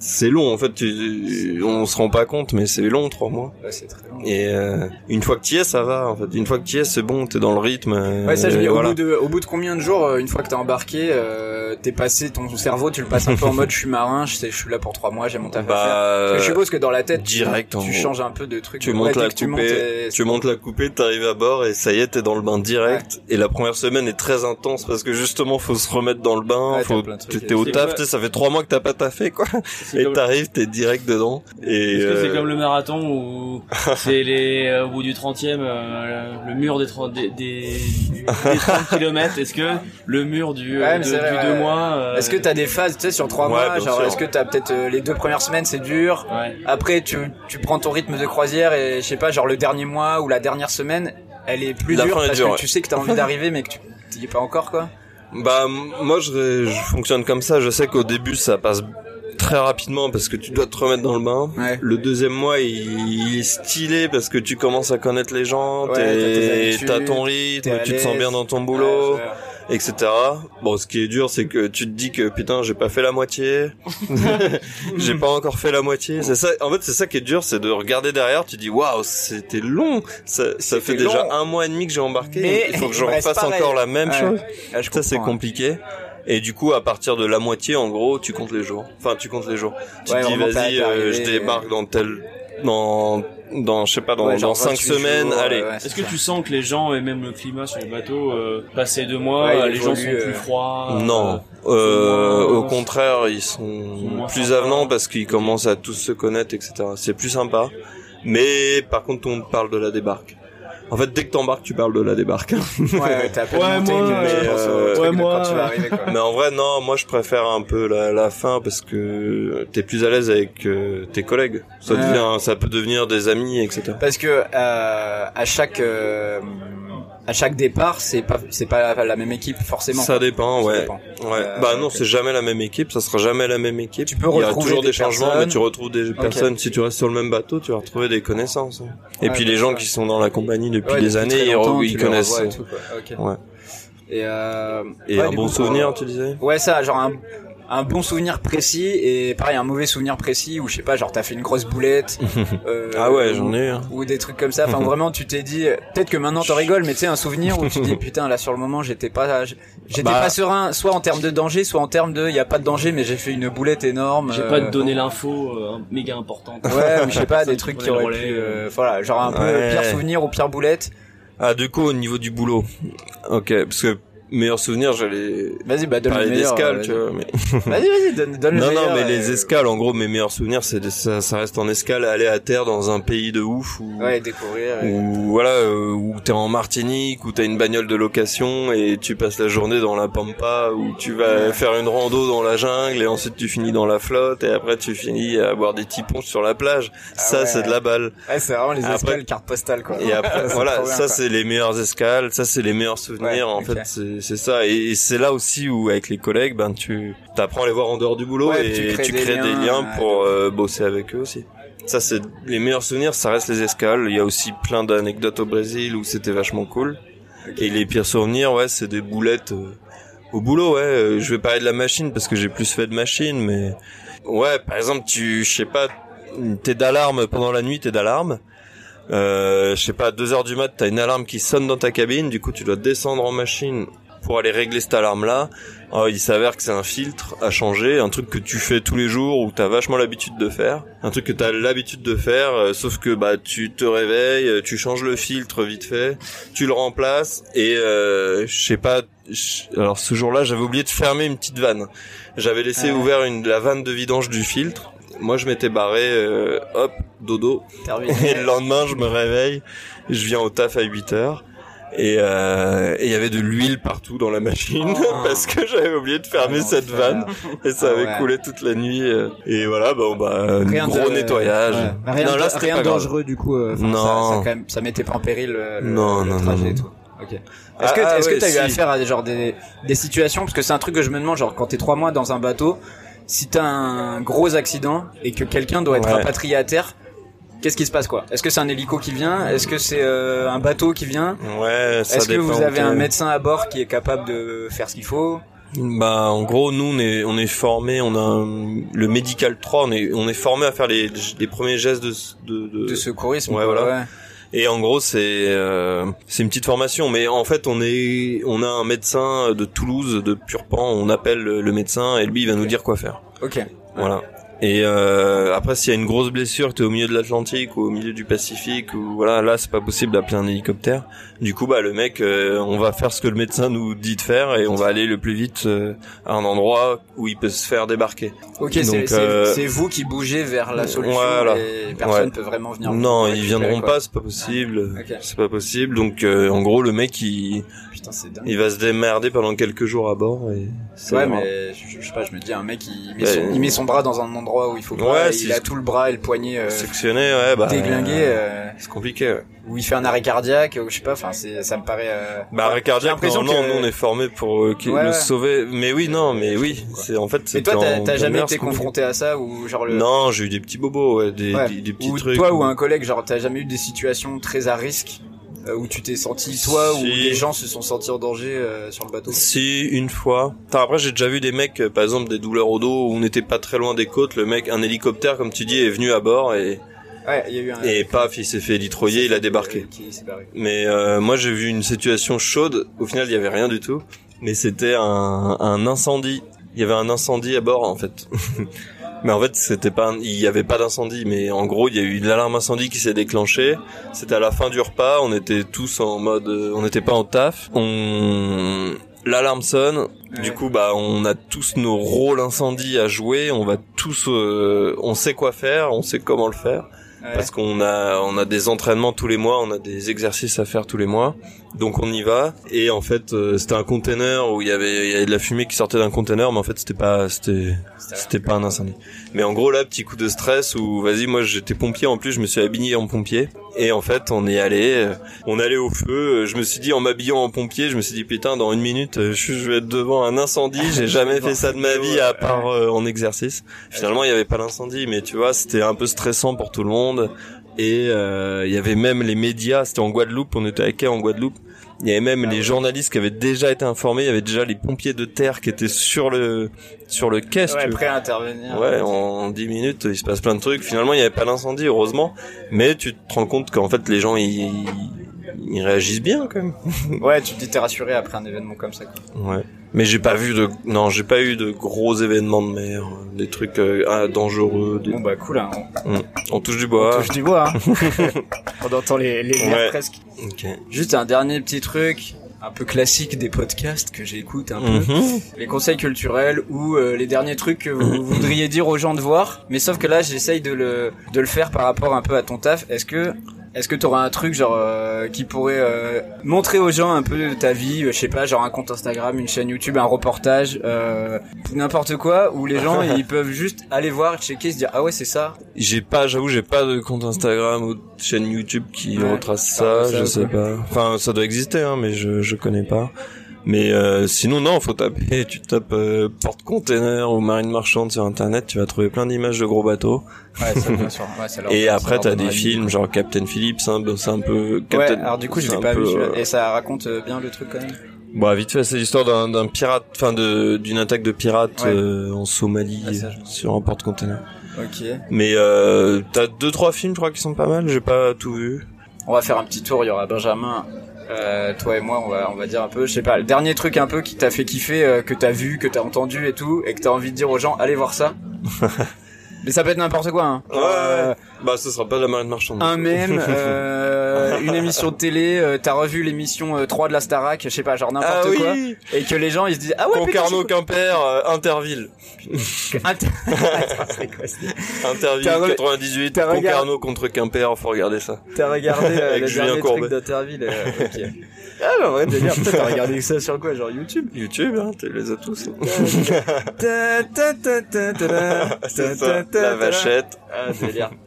c'est long, en fait. Tu, on se rend pas compte, mais c'est long, trois mois. Ouais, c'est très long. Et euh, une fois que tu y es, ça va. En fait, une fois que tu y es, c'est bon. T'es dans le rythme. euh, Ouais, ça je veux dire, voilà. au, bout de, au bout de combien de jours, euh, une fois que t'es embarqué, euh, t'es passé, ton cerveau, tu le passes un peu en mode je suis marin, je, sais, je suis là pour trois mois, j'ai mon taf à faire. Bah, je suppose que dans la tête, direct, tu, changes un peu de trucs. tu montes la que tu montes, coupée, tu montes la coupée, t'arrives à bord et ça y est, t'es dans le bain direct. Et la première semaine est très intense parce que justement, faut se remettre dans le bain, Ouais, faut, t'es au taf, quoi tu sais, ça fait trois mois que t'as pas taffé, quoi. Et t'arrives, t'es direct dedans. Et, Est-ce que c'est euh, comme le marathon où *laughs* c'est les euh, au bout du 30e euh, le mur des 30 des, des, des 30 km est-ce que le mur du euh, de- vrai, du deux mois euh, Est-ce que t'as des phases, tu sais, sur trois Ouais, mois, genre, sûr. est-ce que t'as peut-être euh, les deux premières semaines, c'est dur? ouais Après, tu, tu prends ton rythme de croisière et je sais pas, genre le dernier mois ou la dernière semaine, elle est plus La dure fin est parce dure, que ouais. tu sais que t'as envie d'arriver mais que tu t'y es pas encore quoi. Bah moi je, je fonctionne comme ça. Je sais qu'au début ça passe très rapidement parce que tu dois te remettre dans le bain. Ouais. Le deuxième mois il, il est stylé parce que tu commences à connaître les gens, Ouais, t'as ton rythme, tu te sens bien dans ton boulot, Ouais, etc. Bon ce qui est dur c'est que tu te dis que putain j'ai pas fait la moitié, *laughs* *laughs* j'ai pas encore fait la moitié. C'est ça. En fait c'est ça qui est dur, c'est de regarder derrière. Tu dis waouh c'était long. Ça, ça fait déjà long. un mois et demi que j'ai embarqué. Mais il faut que je *laughs* refasse encore la même Ouais. chose. Je Ça c'est ouais. compliqué. Et du coup, à partir de la moitié, en gros, tu comptes les jours. Enfin, tu comptes les jours. Tu Ouais, te dis, vas-y, euh, je arrivé- débarque dans tel, dans, dans, je sais pas, dans, Ouais, dans cinq 28 semaines. jours, allez. ouais, est-ce que tu sens que les gens et même le climat sur les bateaux euh, passé deux mois Ouais, les gens sont plus euh, froids Non, euh, euh, au contraire, ils sont moins plus sympas. avenants parce qu'ils commencent à tous se connaître, etc. C'est plus sympa. Mais par contre, on parle de la débarque. En fait, dès que t'embarques, tu parles de la débarque. Ouais, *laughs* ouais, t'as Ouais, moi, mais, euh, ouais, de moi, quand tu vas arriver quoi. Mais en vrai, non, moi je préfère un peu la, la fin parce que t'es plus à l'aise avec euh, tes collègues. Ça Ouais. devient, ça peut devenir des amis, etc. Parce que euh, à chaque euh, à chaque départ, c'est pas c'est pas la même équipe forcément. Ça dépend, Ça ouais. dépend. Ouais. Euh, bah non, c'est jamais la même équipe, ça sera jamais la même équipe. Tu peux Il y a retrouver toujours des des, changements, personnes. mais tu retrouves des personnes. Si tu restes sur le même bateau, tu vas retrouver des connaissances. hein. Et puis les gens qui sont dans la compagnie depuis Ouais, des depuis années, ils, ils connaissent. revois et tout. Ouais. Et, euh, Et ouais, un bon coup, souvenir, euh, tu disais? Ouais, ça, genre un, un bon souvenir précis et pareil un mauvais souvenir précis où je sais pas, genre t'as fait une grosse boulette. *laughs* euh, Ah ouais, ou- j'en ai eu. hein. Ou des trucs comme ça. Enfin, *laughs* vraiment, tu t'es dit, peut-être que maintenant t'en rigoles, mais tu sais, un souvenir où tu te dis, *laughs* putain, là, sur le moment, j'étais pas, j'étais Bah. pas serein, soit en termes de danger, soit en termes de, y a pas de danger, mais j'ai fait une boulette énorme. j'ai euh, pas te donner l'info euh, méga importante Ouais, mais je sais pas, des trucs qui auraient pu, relais, euh, voilà, genre un peu Ouais. pire souvenir ou pire boulette. Ah, du coup, au niveau du boulot. Ok, parce que meilleur souvenir, j'allais Vas-y, bah, donne le parler d'escale, euh, tu vois, mais... Vas-y, vas-y, donne, donne le Non, meilleur. non, mais euh, les escales, en gros, mes meilleurs souvenirs, c'est ça, ça reste en escale, aller à terre dans un pays de ouf où, Ouais, découvrir. où voilà, euh, où t'es en Martinique, où t'as une bagnole de location et tu passes la journée dans la pampa, où tu vas Ouais. faire une rando dans la jungle et ensuite tu finis dans la flotte et après tu finis à boire des tipons sur la plage. ça, Ah ouais. c'est de la balle. Ouais, c'est vraiment les Après- escales carte postale, quoi. Et après, voilà, *laughs* ça c'est les meilleures escales, ça c'est les meilleurs souvenirs. Ouais, en fait, c'est c'est ça. Et, c'est là aussi où avec les collègues, ben tu t'apprends à les voir en dehors du boulot Ouais, et tu tu crées des des liens, pour euh, bosser avec eux aussi. Ça c'est les meilleurs souvenirs, ça reste les escales. Il y a aussi plein d'anecdotes au Brésil où c'était vachement cool. Et les pires souvenirs, ouais, c'est des boulettes euh, au boulot. Ouais, Euh, je vais parler de la machine parce que j'ai plus fait de machine, mais ouais, par exemple, tu, je sais pas, t'es d'alarme pendant la nuit, t'es d'alarme. Euh, je sais pas, à 2 heures du mat, t'as une alarme qui sonne dans ta cabine, du coup tu dois descendre en machine pour aller régler cette alarme-là. Alors, il s'avère que c'est un filtre à changer, un truc que tu fais tous les jours ou t'as vachement l'habitude de faire, un truc que t'as l'habitude de faire, euh, sauf que bah tu te réveilles, euh, tu changes le filtre vite fait, tu le remplaces et euh, je sais pas. Alors ce jour-là, j'avais oublié de fermer une petite vanne. J'avais laissé Ah. ouvert une la vanne de vidange du filtre. Moi, je m'étais barré, euh, hop, dodo. Terminé. Et le lendemain, je me réveille, je viens au taf à 8 heures. Et euh, et il y avait de l'huile partout dans la machine Oh. *laughs* parce que j'avais oublié de fermer Ah, cette vanne et ça Ah avait ouais. coulé toute la nuit euh. et voilà bon bah Rien gros de- nettoyage ouais. Rien, non là rien pas grave. dangereux du coup. euh, Non. Ça, ça, quand même, ça mettait pas en péril le, le- Non, le non, trajet non, et tout. Ok. Est-ce que Ah, est-ce ouais, que t'as eu affaire à des genre des des situations parce que c'est un truc que je me demande genre quand t'es trois mois dans un bateau. si t'as un gros accident et que quelqu'un doit être rapatrié à terre, qu'est-ce qui se passe quoi? Est-ce que c'est un hélico qui vient? Est-ce que c'est euh, un bateau qui vient? Ouais, ça Est-ce que vous avez un médecin à bord qui est capable de faire ce qu'il faut? Bah, en gros, nous, on est, on est formé, on a un- le médical 3, on est, on est formé à faire les, les premiers gestes de, de, de- de secourisme Ouais, voilà. ouais. Et en gros, c'est, euh, c'est une petite formation, mais en fait, on est, on a un médecin de Toulouse, de Purpan, on appelle le, le médecin et lui, il va nous dire quoi faire. Ok. Voilà. Et euh, après, s'il y a une grosse blessure, t'es au milieu de l'Atlantique ou au milieu du Pacifique, ou voilà, là, c'est pas possible d'appeler un hélicoptère. Du coup, bah, le mec, euh, on va faire ce que le médecin nous dit de faire et on va aller le plus vite euh, à un endroit où il peut se faire débarquer. Ok, c'est euh, vous qui bougez vers la solution Voilà. et personne Ouais. peut vraiment venir. Non, ils viendront quoi. pas, c'est pas possible. Ok. C'est pas possible. Donc, euh, en gros, le mec, il, Putain, c'est dingue. il va se démerder pendant quelques jours à bord et c'est Ouais, mais je, je sais pas, je me dis, un mec, il met, Ouais. son, il met son bras dans un endroit où il faut pas, Ouais, et il a tout le bras et le poignet euh, sectionné, ouais, bah, déglingué, euh, c'est compliqué. Ouais. où il fait un arrêt cardiaque, ou je sais pas, enfin, c'est, ça me paraît... Euh... Bah, arrêt cardiaque, non, que- nous, on est formé pour euh, qu'il- Ouais, le ouais. sauver. Mais oui, non, mais oui, c'est en fait. Mais c'est toi, t'as, jamais été confronté à ça, ou genre le... Non, j'ai eu des petits bobos, ouais, des, Ouais. des, des petits ou trucs. toi ou un collègue, genre, t'as jamais eu des situations très à risque, euh, où tu t'es senti, toi, où Si. les gens se sont sentis en danger euh, sur le bateau Si, une fois. Enfin, après, j'ai déjà vu des mecs, euh, par exemple, des douleurs au dos, où on n'était pas très loin des côtes, le mec, un hélicoptère, comme tu dis, est venu à bord et, Ouais, il y a eu un... et paf, il s'est fait litroyer, il a débarqué. Qui barré. Mais euh, moi j'ai vu une situation chaude. Au final il y avait rien du tout. Mais c'était un, un incendie. Il y avait un incendie à bord en fait. *laughs* mais en fait c'était pas, un- il y avait pas d'incendie. Mais en gros il y a eu l'alarme incendie qui s'est déclenchée. C'était à la fin du repas. On était tous en mode, euh, on n'était pas en taf. On L'alarme sonne, du coup bah on a tous nos rôles incendie à jouer, on va tous, euh, on sait quoi faire, on sait comment le faire Ouais. parce qu'on a on a des entraînements tous les mois, on a des exercices à faire tous les mois. Donc on y va et en fait euh, c'était un container où il y avait il y avait de la fumée qui sortait d'un container mais en fait c'était pas c'était c'était pas un incendie. Mais en gros là petit coup de stress où vas-y moi j'étais pompier en plus, je me suis habillé en pompier et en fait on est allé on allé au feu, je me suis dit en m'habillant en pompier, je me suis dit putain dans une minute euh, je, je vais être devant un incendie, j'ai *laughs* jamais fait ça de ma vie à part euh, en exercice. Finalement, il y avait pas l'incendie, mais tu vois, c'était un peu stressant pour tout le monde. Et euh, il y avait même les médias, c'était en Guadeloupe, on était à quai en Guadeloupe. Il y avait même les journalistes qui avaient déjà été informés, il y avait déjà les pompiers de terre qui étaient sur le sur le quai, Ouais, tu veux. prêt à intervenir. Ouais, en 10 minutes, il se passe plein de trucs. Finalement, il n'y avait pas d'incendie, heureusement. Mais tu te rends compte qu'en fait, les gens, ils, ils réagissent bien, quand même. Ouais, tu te dis t'es rassuré après un événement comme ça. Quoi. Ouais. Mais j'ai pas vu de, non, j'ai pas eu de gros événements de mer, euh, des trucs euh, ah, dangereux. Des... Bon bah cool, hein. on, On touche du on bois. touche du bois. Hein. *laughs* *laughs* on entend les, les Ouais. presque. Ok. Juste un dernier petit truc, un peu classique des podcasts que j'écoute un peu. Mhm. Les conseils culturels ou euh, les derniers trucs que vous voudriez dire aux gens de voir. Mais sauf que là, j'essaye de le de le faire par rapport un peu à ton taf. Est-ce que est-ce que t'auras un truc genre euh, qui pourrait euh, montrer aux gens un peu ta vie, euh, je sais pas, genre un compte Instagram, une chaîne YouTube, un reportage, euh, n'importe quoi, où les gens *laughs* ils peuvent juste aller voir, checker, se dire ah ouais c'est ça. J'ai pas, j'avoue, j'ai pas de compte Instagram ou de chaîne YouTube qui Ouais, retrace parle ça, ça, je sais pas. Enfin, ça doit exister, hein, mais je, je connais pas. Mais euh, sinon, non, faut taper. Tu tapes euh, porte-container ou marine marchande sur internet, tu vas trouver plein d'images de gros bateaux. Ouais, ça bien sûr. Ouais, ça leur- *laughs* Et ça après, t'as des films genre Captain Phillips, hein, c'est un peu. Ouais, Captain... alors du coup je l'ai pas peu, vu euh, et ça raconte euh, bien le truc quand même. Bah vite fait, c'est l'histoire d'un pirate, enfin d'une attaque de pirates Ouais. euh, en Somalie Ah, ça, sur un porte-container. Ok. Mais euh, t'as deux trois films, je crois, qui sont pas mal. J'ai pas tout vu. On va faire un petit tour, il y aura Benjamin, euh, toi et moi, on va, on va dire un peu, je sais pas, le dernier truc un peu qui t'a fait kiffer, euh, que t'as vu, que t'as entendu et tout, et que t'as envie de dire aux gens, allez voir ça. *laughs* Mais ça peut être n'importe quoi, hein. Genre, euh, Bah ce sera pas de la marine marchande. un mème, *laughs* euh, une émission de télé, euh, t'as revu l'émission euh, 3 de la Starac, je sais pas, genre n'importe ah quoi, oui. et que les gens ils se disent, ah ouais, Concarneau Quimper, euh, Interville. j'ai- *laughs* Inter- Attends, c'est quoi, c'est- Interville T'as re- 98, t'as Concarneau contre Quimper, faut regarder ça. T'as regardé euh, *laughs* Avec le Julien dernier Courbet. truc d'Interville, euh. Ah bah putain, t'as regardé ça sur quoi, genre YouTube? YouTube, hein, tu les as tous. hein. La vachette. Ah, délire. *laughs*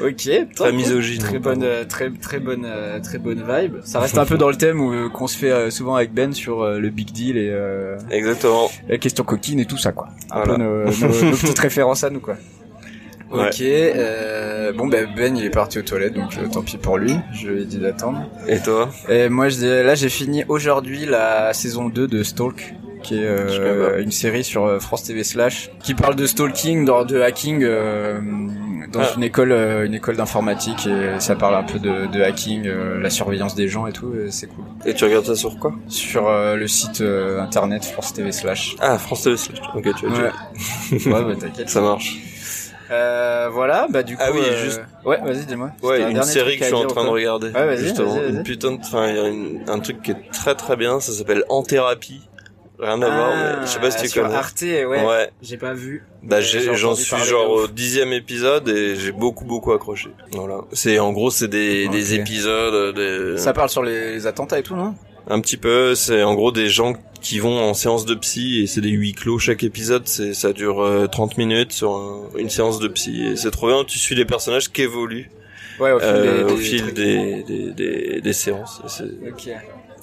Ok, Très misogyne. Très bonne, euh, très très bonne, euh, très bonne vibe. Ça reste un peu dans le thème où, euh, qu'on se fait souvent avec Ben sur le big deal et euh, Exactement. la question coquine et tout ça quoi. Un Voilà. peu nos, nos- nos petites *laughs* références à nous quoi. Ouais. Ok, euh, bon ben Ben il est parti aux toilettes donc euh, tant pis pour lui, je lui ai dit d'attendre. Et toi? Et moi je, là j'ai fini aujourd'hui la saison 2 de Stalk qui est euh, une série sur euh, France TV slash qui parle de stalking, de, de hacking euh, dans Ah. une école euh, une école d'informatique et ça parle un peu de, de hacking, euh, la surveillance des gens et tout, et c'est cool. Et tu regardes ça sur quoi? Sur le site internet France TV slash. Ah, France TV Slash. Ok, tu as *laughs* Ouais. ouais, bah t'inquiète. Ça marche. Euh, voilà, bah du coup. Ah oui, euh, juste- Ouais, vas-y, dis-moi. Ouais, un une série que je suis en train de regarder. Ouais, vas-y, justement. vas-y, vas-y. Une putain de, enfin, il y a une- un truc qui est très très bien. Ça s'appelle En thérapie. Rien à voir, mais je sais pas si tu Ah, sur connais. Arte, ouais. Ouais. J'ai pas vu. Bah, Mais j'ai- j'ai j'en suis genre au dixième épisode et j'ai beaucoup beaucoup accroché. Voilà. C'est en gros c'est des, des épisodes, des... Ça parle sur les, les attentats et tout, non? Un petit peu. C'est en gros des gens qui vont en séance de psy et c'est des huis clos chaque épisode. C'est ça dure euh, 30 minutes sur un- une séance de psy et c'est trop bien. Tu suis les personnages qui évoluent Ouais, au fil euh, des, au des fil des, des, des, des séances. C'est Ok. c'est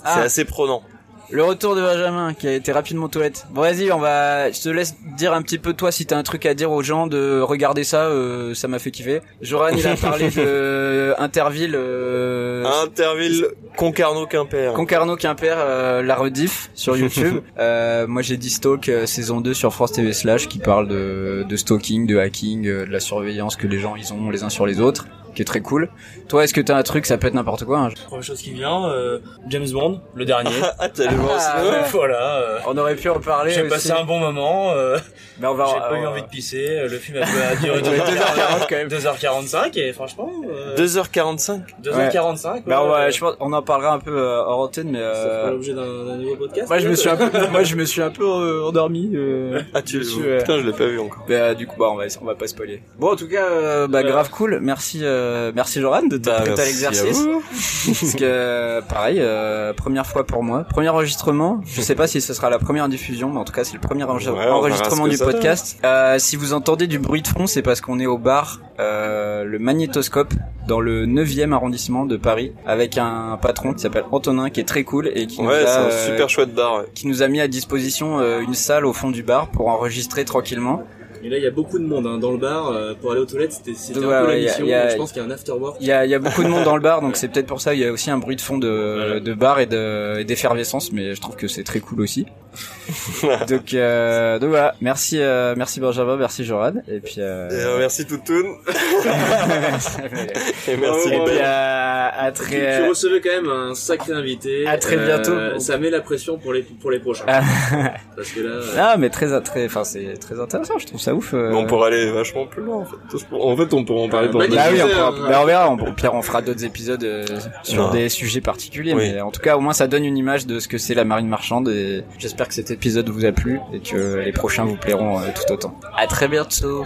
Ah, assez prenant. Le retour de Benjamin qui a été rapidement aux toilettes. Bon, vas-y, on va. Je te laisse dire un petit peu toi si t'as un truc à dire aux gens de regarder ça. euh, ça m'a fait kiffer. Joran, il a *laughs* parlé de Interville. Euh... Interville Concarneau Quimper. Concarneau Quimper, euh, la rediff sur *laughs* YouTube. euh, moi j'ai dit Stalk euh, saison 2 sur France TV Slash qui parle de, de stalking, de hacking, euh, de la surveillance que les gens ils ont les uns sur les autres, qui est très cool. Toi est-ce que t'as un truc, ça peut être n'importe quoi hein Première chose qui vient, euh, James Bond, le dernier. *laughs* ah, Ah, *laughs* cinéma voilà. euh, On aurait pu en parler j'ai passé un bon moment. Euh, *laughs* Mais on va j'ai pas eu envie de pisser. Le film a, duré Ouais, 2h40 quand même. 2h45 et franchement. Euh, 2h45 2h45. Bah, on, va- ouais, je pense, on en parlera un peu euh, hors antenne, mais Ça fera l'objet d'un nouveau podcast. moi je me suis un peu, moi je me suis un peu euh, endormi. euh, Ah tu. Putain je l'ai pas vu encore. Bah, du coup, bah, on va, on va pas spoiler. Bon, en tout cas, euh, bah, Ouais. grave cool. Merci, euh, merci Joran de te Bah, prêter à l'exercice. Parce que, pareil, euh, première fois pour moi. Premier enregistrement. Je sais pas si ce sera la première diffusion, mais en tout cas, c'est le premier enregistre- Ouais, enregistrement du podcast. Euh, si vous entendez du bruit de fond, c'est parce qu'on est au bar, euh, le Magnétoscope, dans le 9e arrondissement de Paris, avec un patron qui s'appelle Antonin, qui est très cool et qui nous a, un euh, super chouette bar. ouais. qui nous a mis à disposition euh, une salle au fond du bar pour enregistrer tranquillement. Et là, il y a beaucoup de monde hein, dans le bar. euh, pour aller aux toilettes, c'était c'était Ouais, un peu ouais, la il y a- mission. y a- je pense qu'il y a un after work. Il y a, y a beaucoup de monde dans le bar, donc c'est peut-être pour ça. Il y a aussi un bruit de fond de, Voilà. de bar et de et d'effervescence, mais je trouve que c'est très cool aussi. *laughs* donc, euh, donc voilà. Merci, euh, merci Benjamin, merci Joran, et puis. Euh... Et, euh, merci Toutoun. *laughs* Et merci et puis à, à Tu, très. tu recevais quand même un sacré invité. À très Euh, bientôt. ça met la pression pour les pour les prochains. Ah. Parce que là. *laughs* euh, Ah, mais très, très, enfin, c'est très intéressant. Je trouve ça ouf. euh. Mais on pourrait aller vachement plus loin en fait. En fait on pourrait en parler Euh, pendant bah, Bah oui, on, pourra- hein. bah, on verra. On, au pire, on fera d'autres épisodes euh, sur Non. des sujets particuliers. Oui. Mais en tout cas, au moins, ça donne une image de ce que c'est la marine marchande. Et j'espère que cet épisode vous a plu et que les prochains vous plairont euh, tout autant. À très bientôt.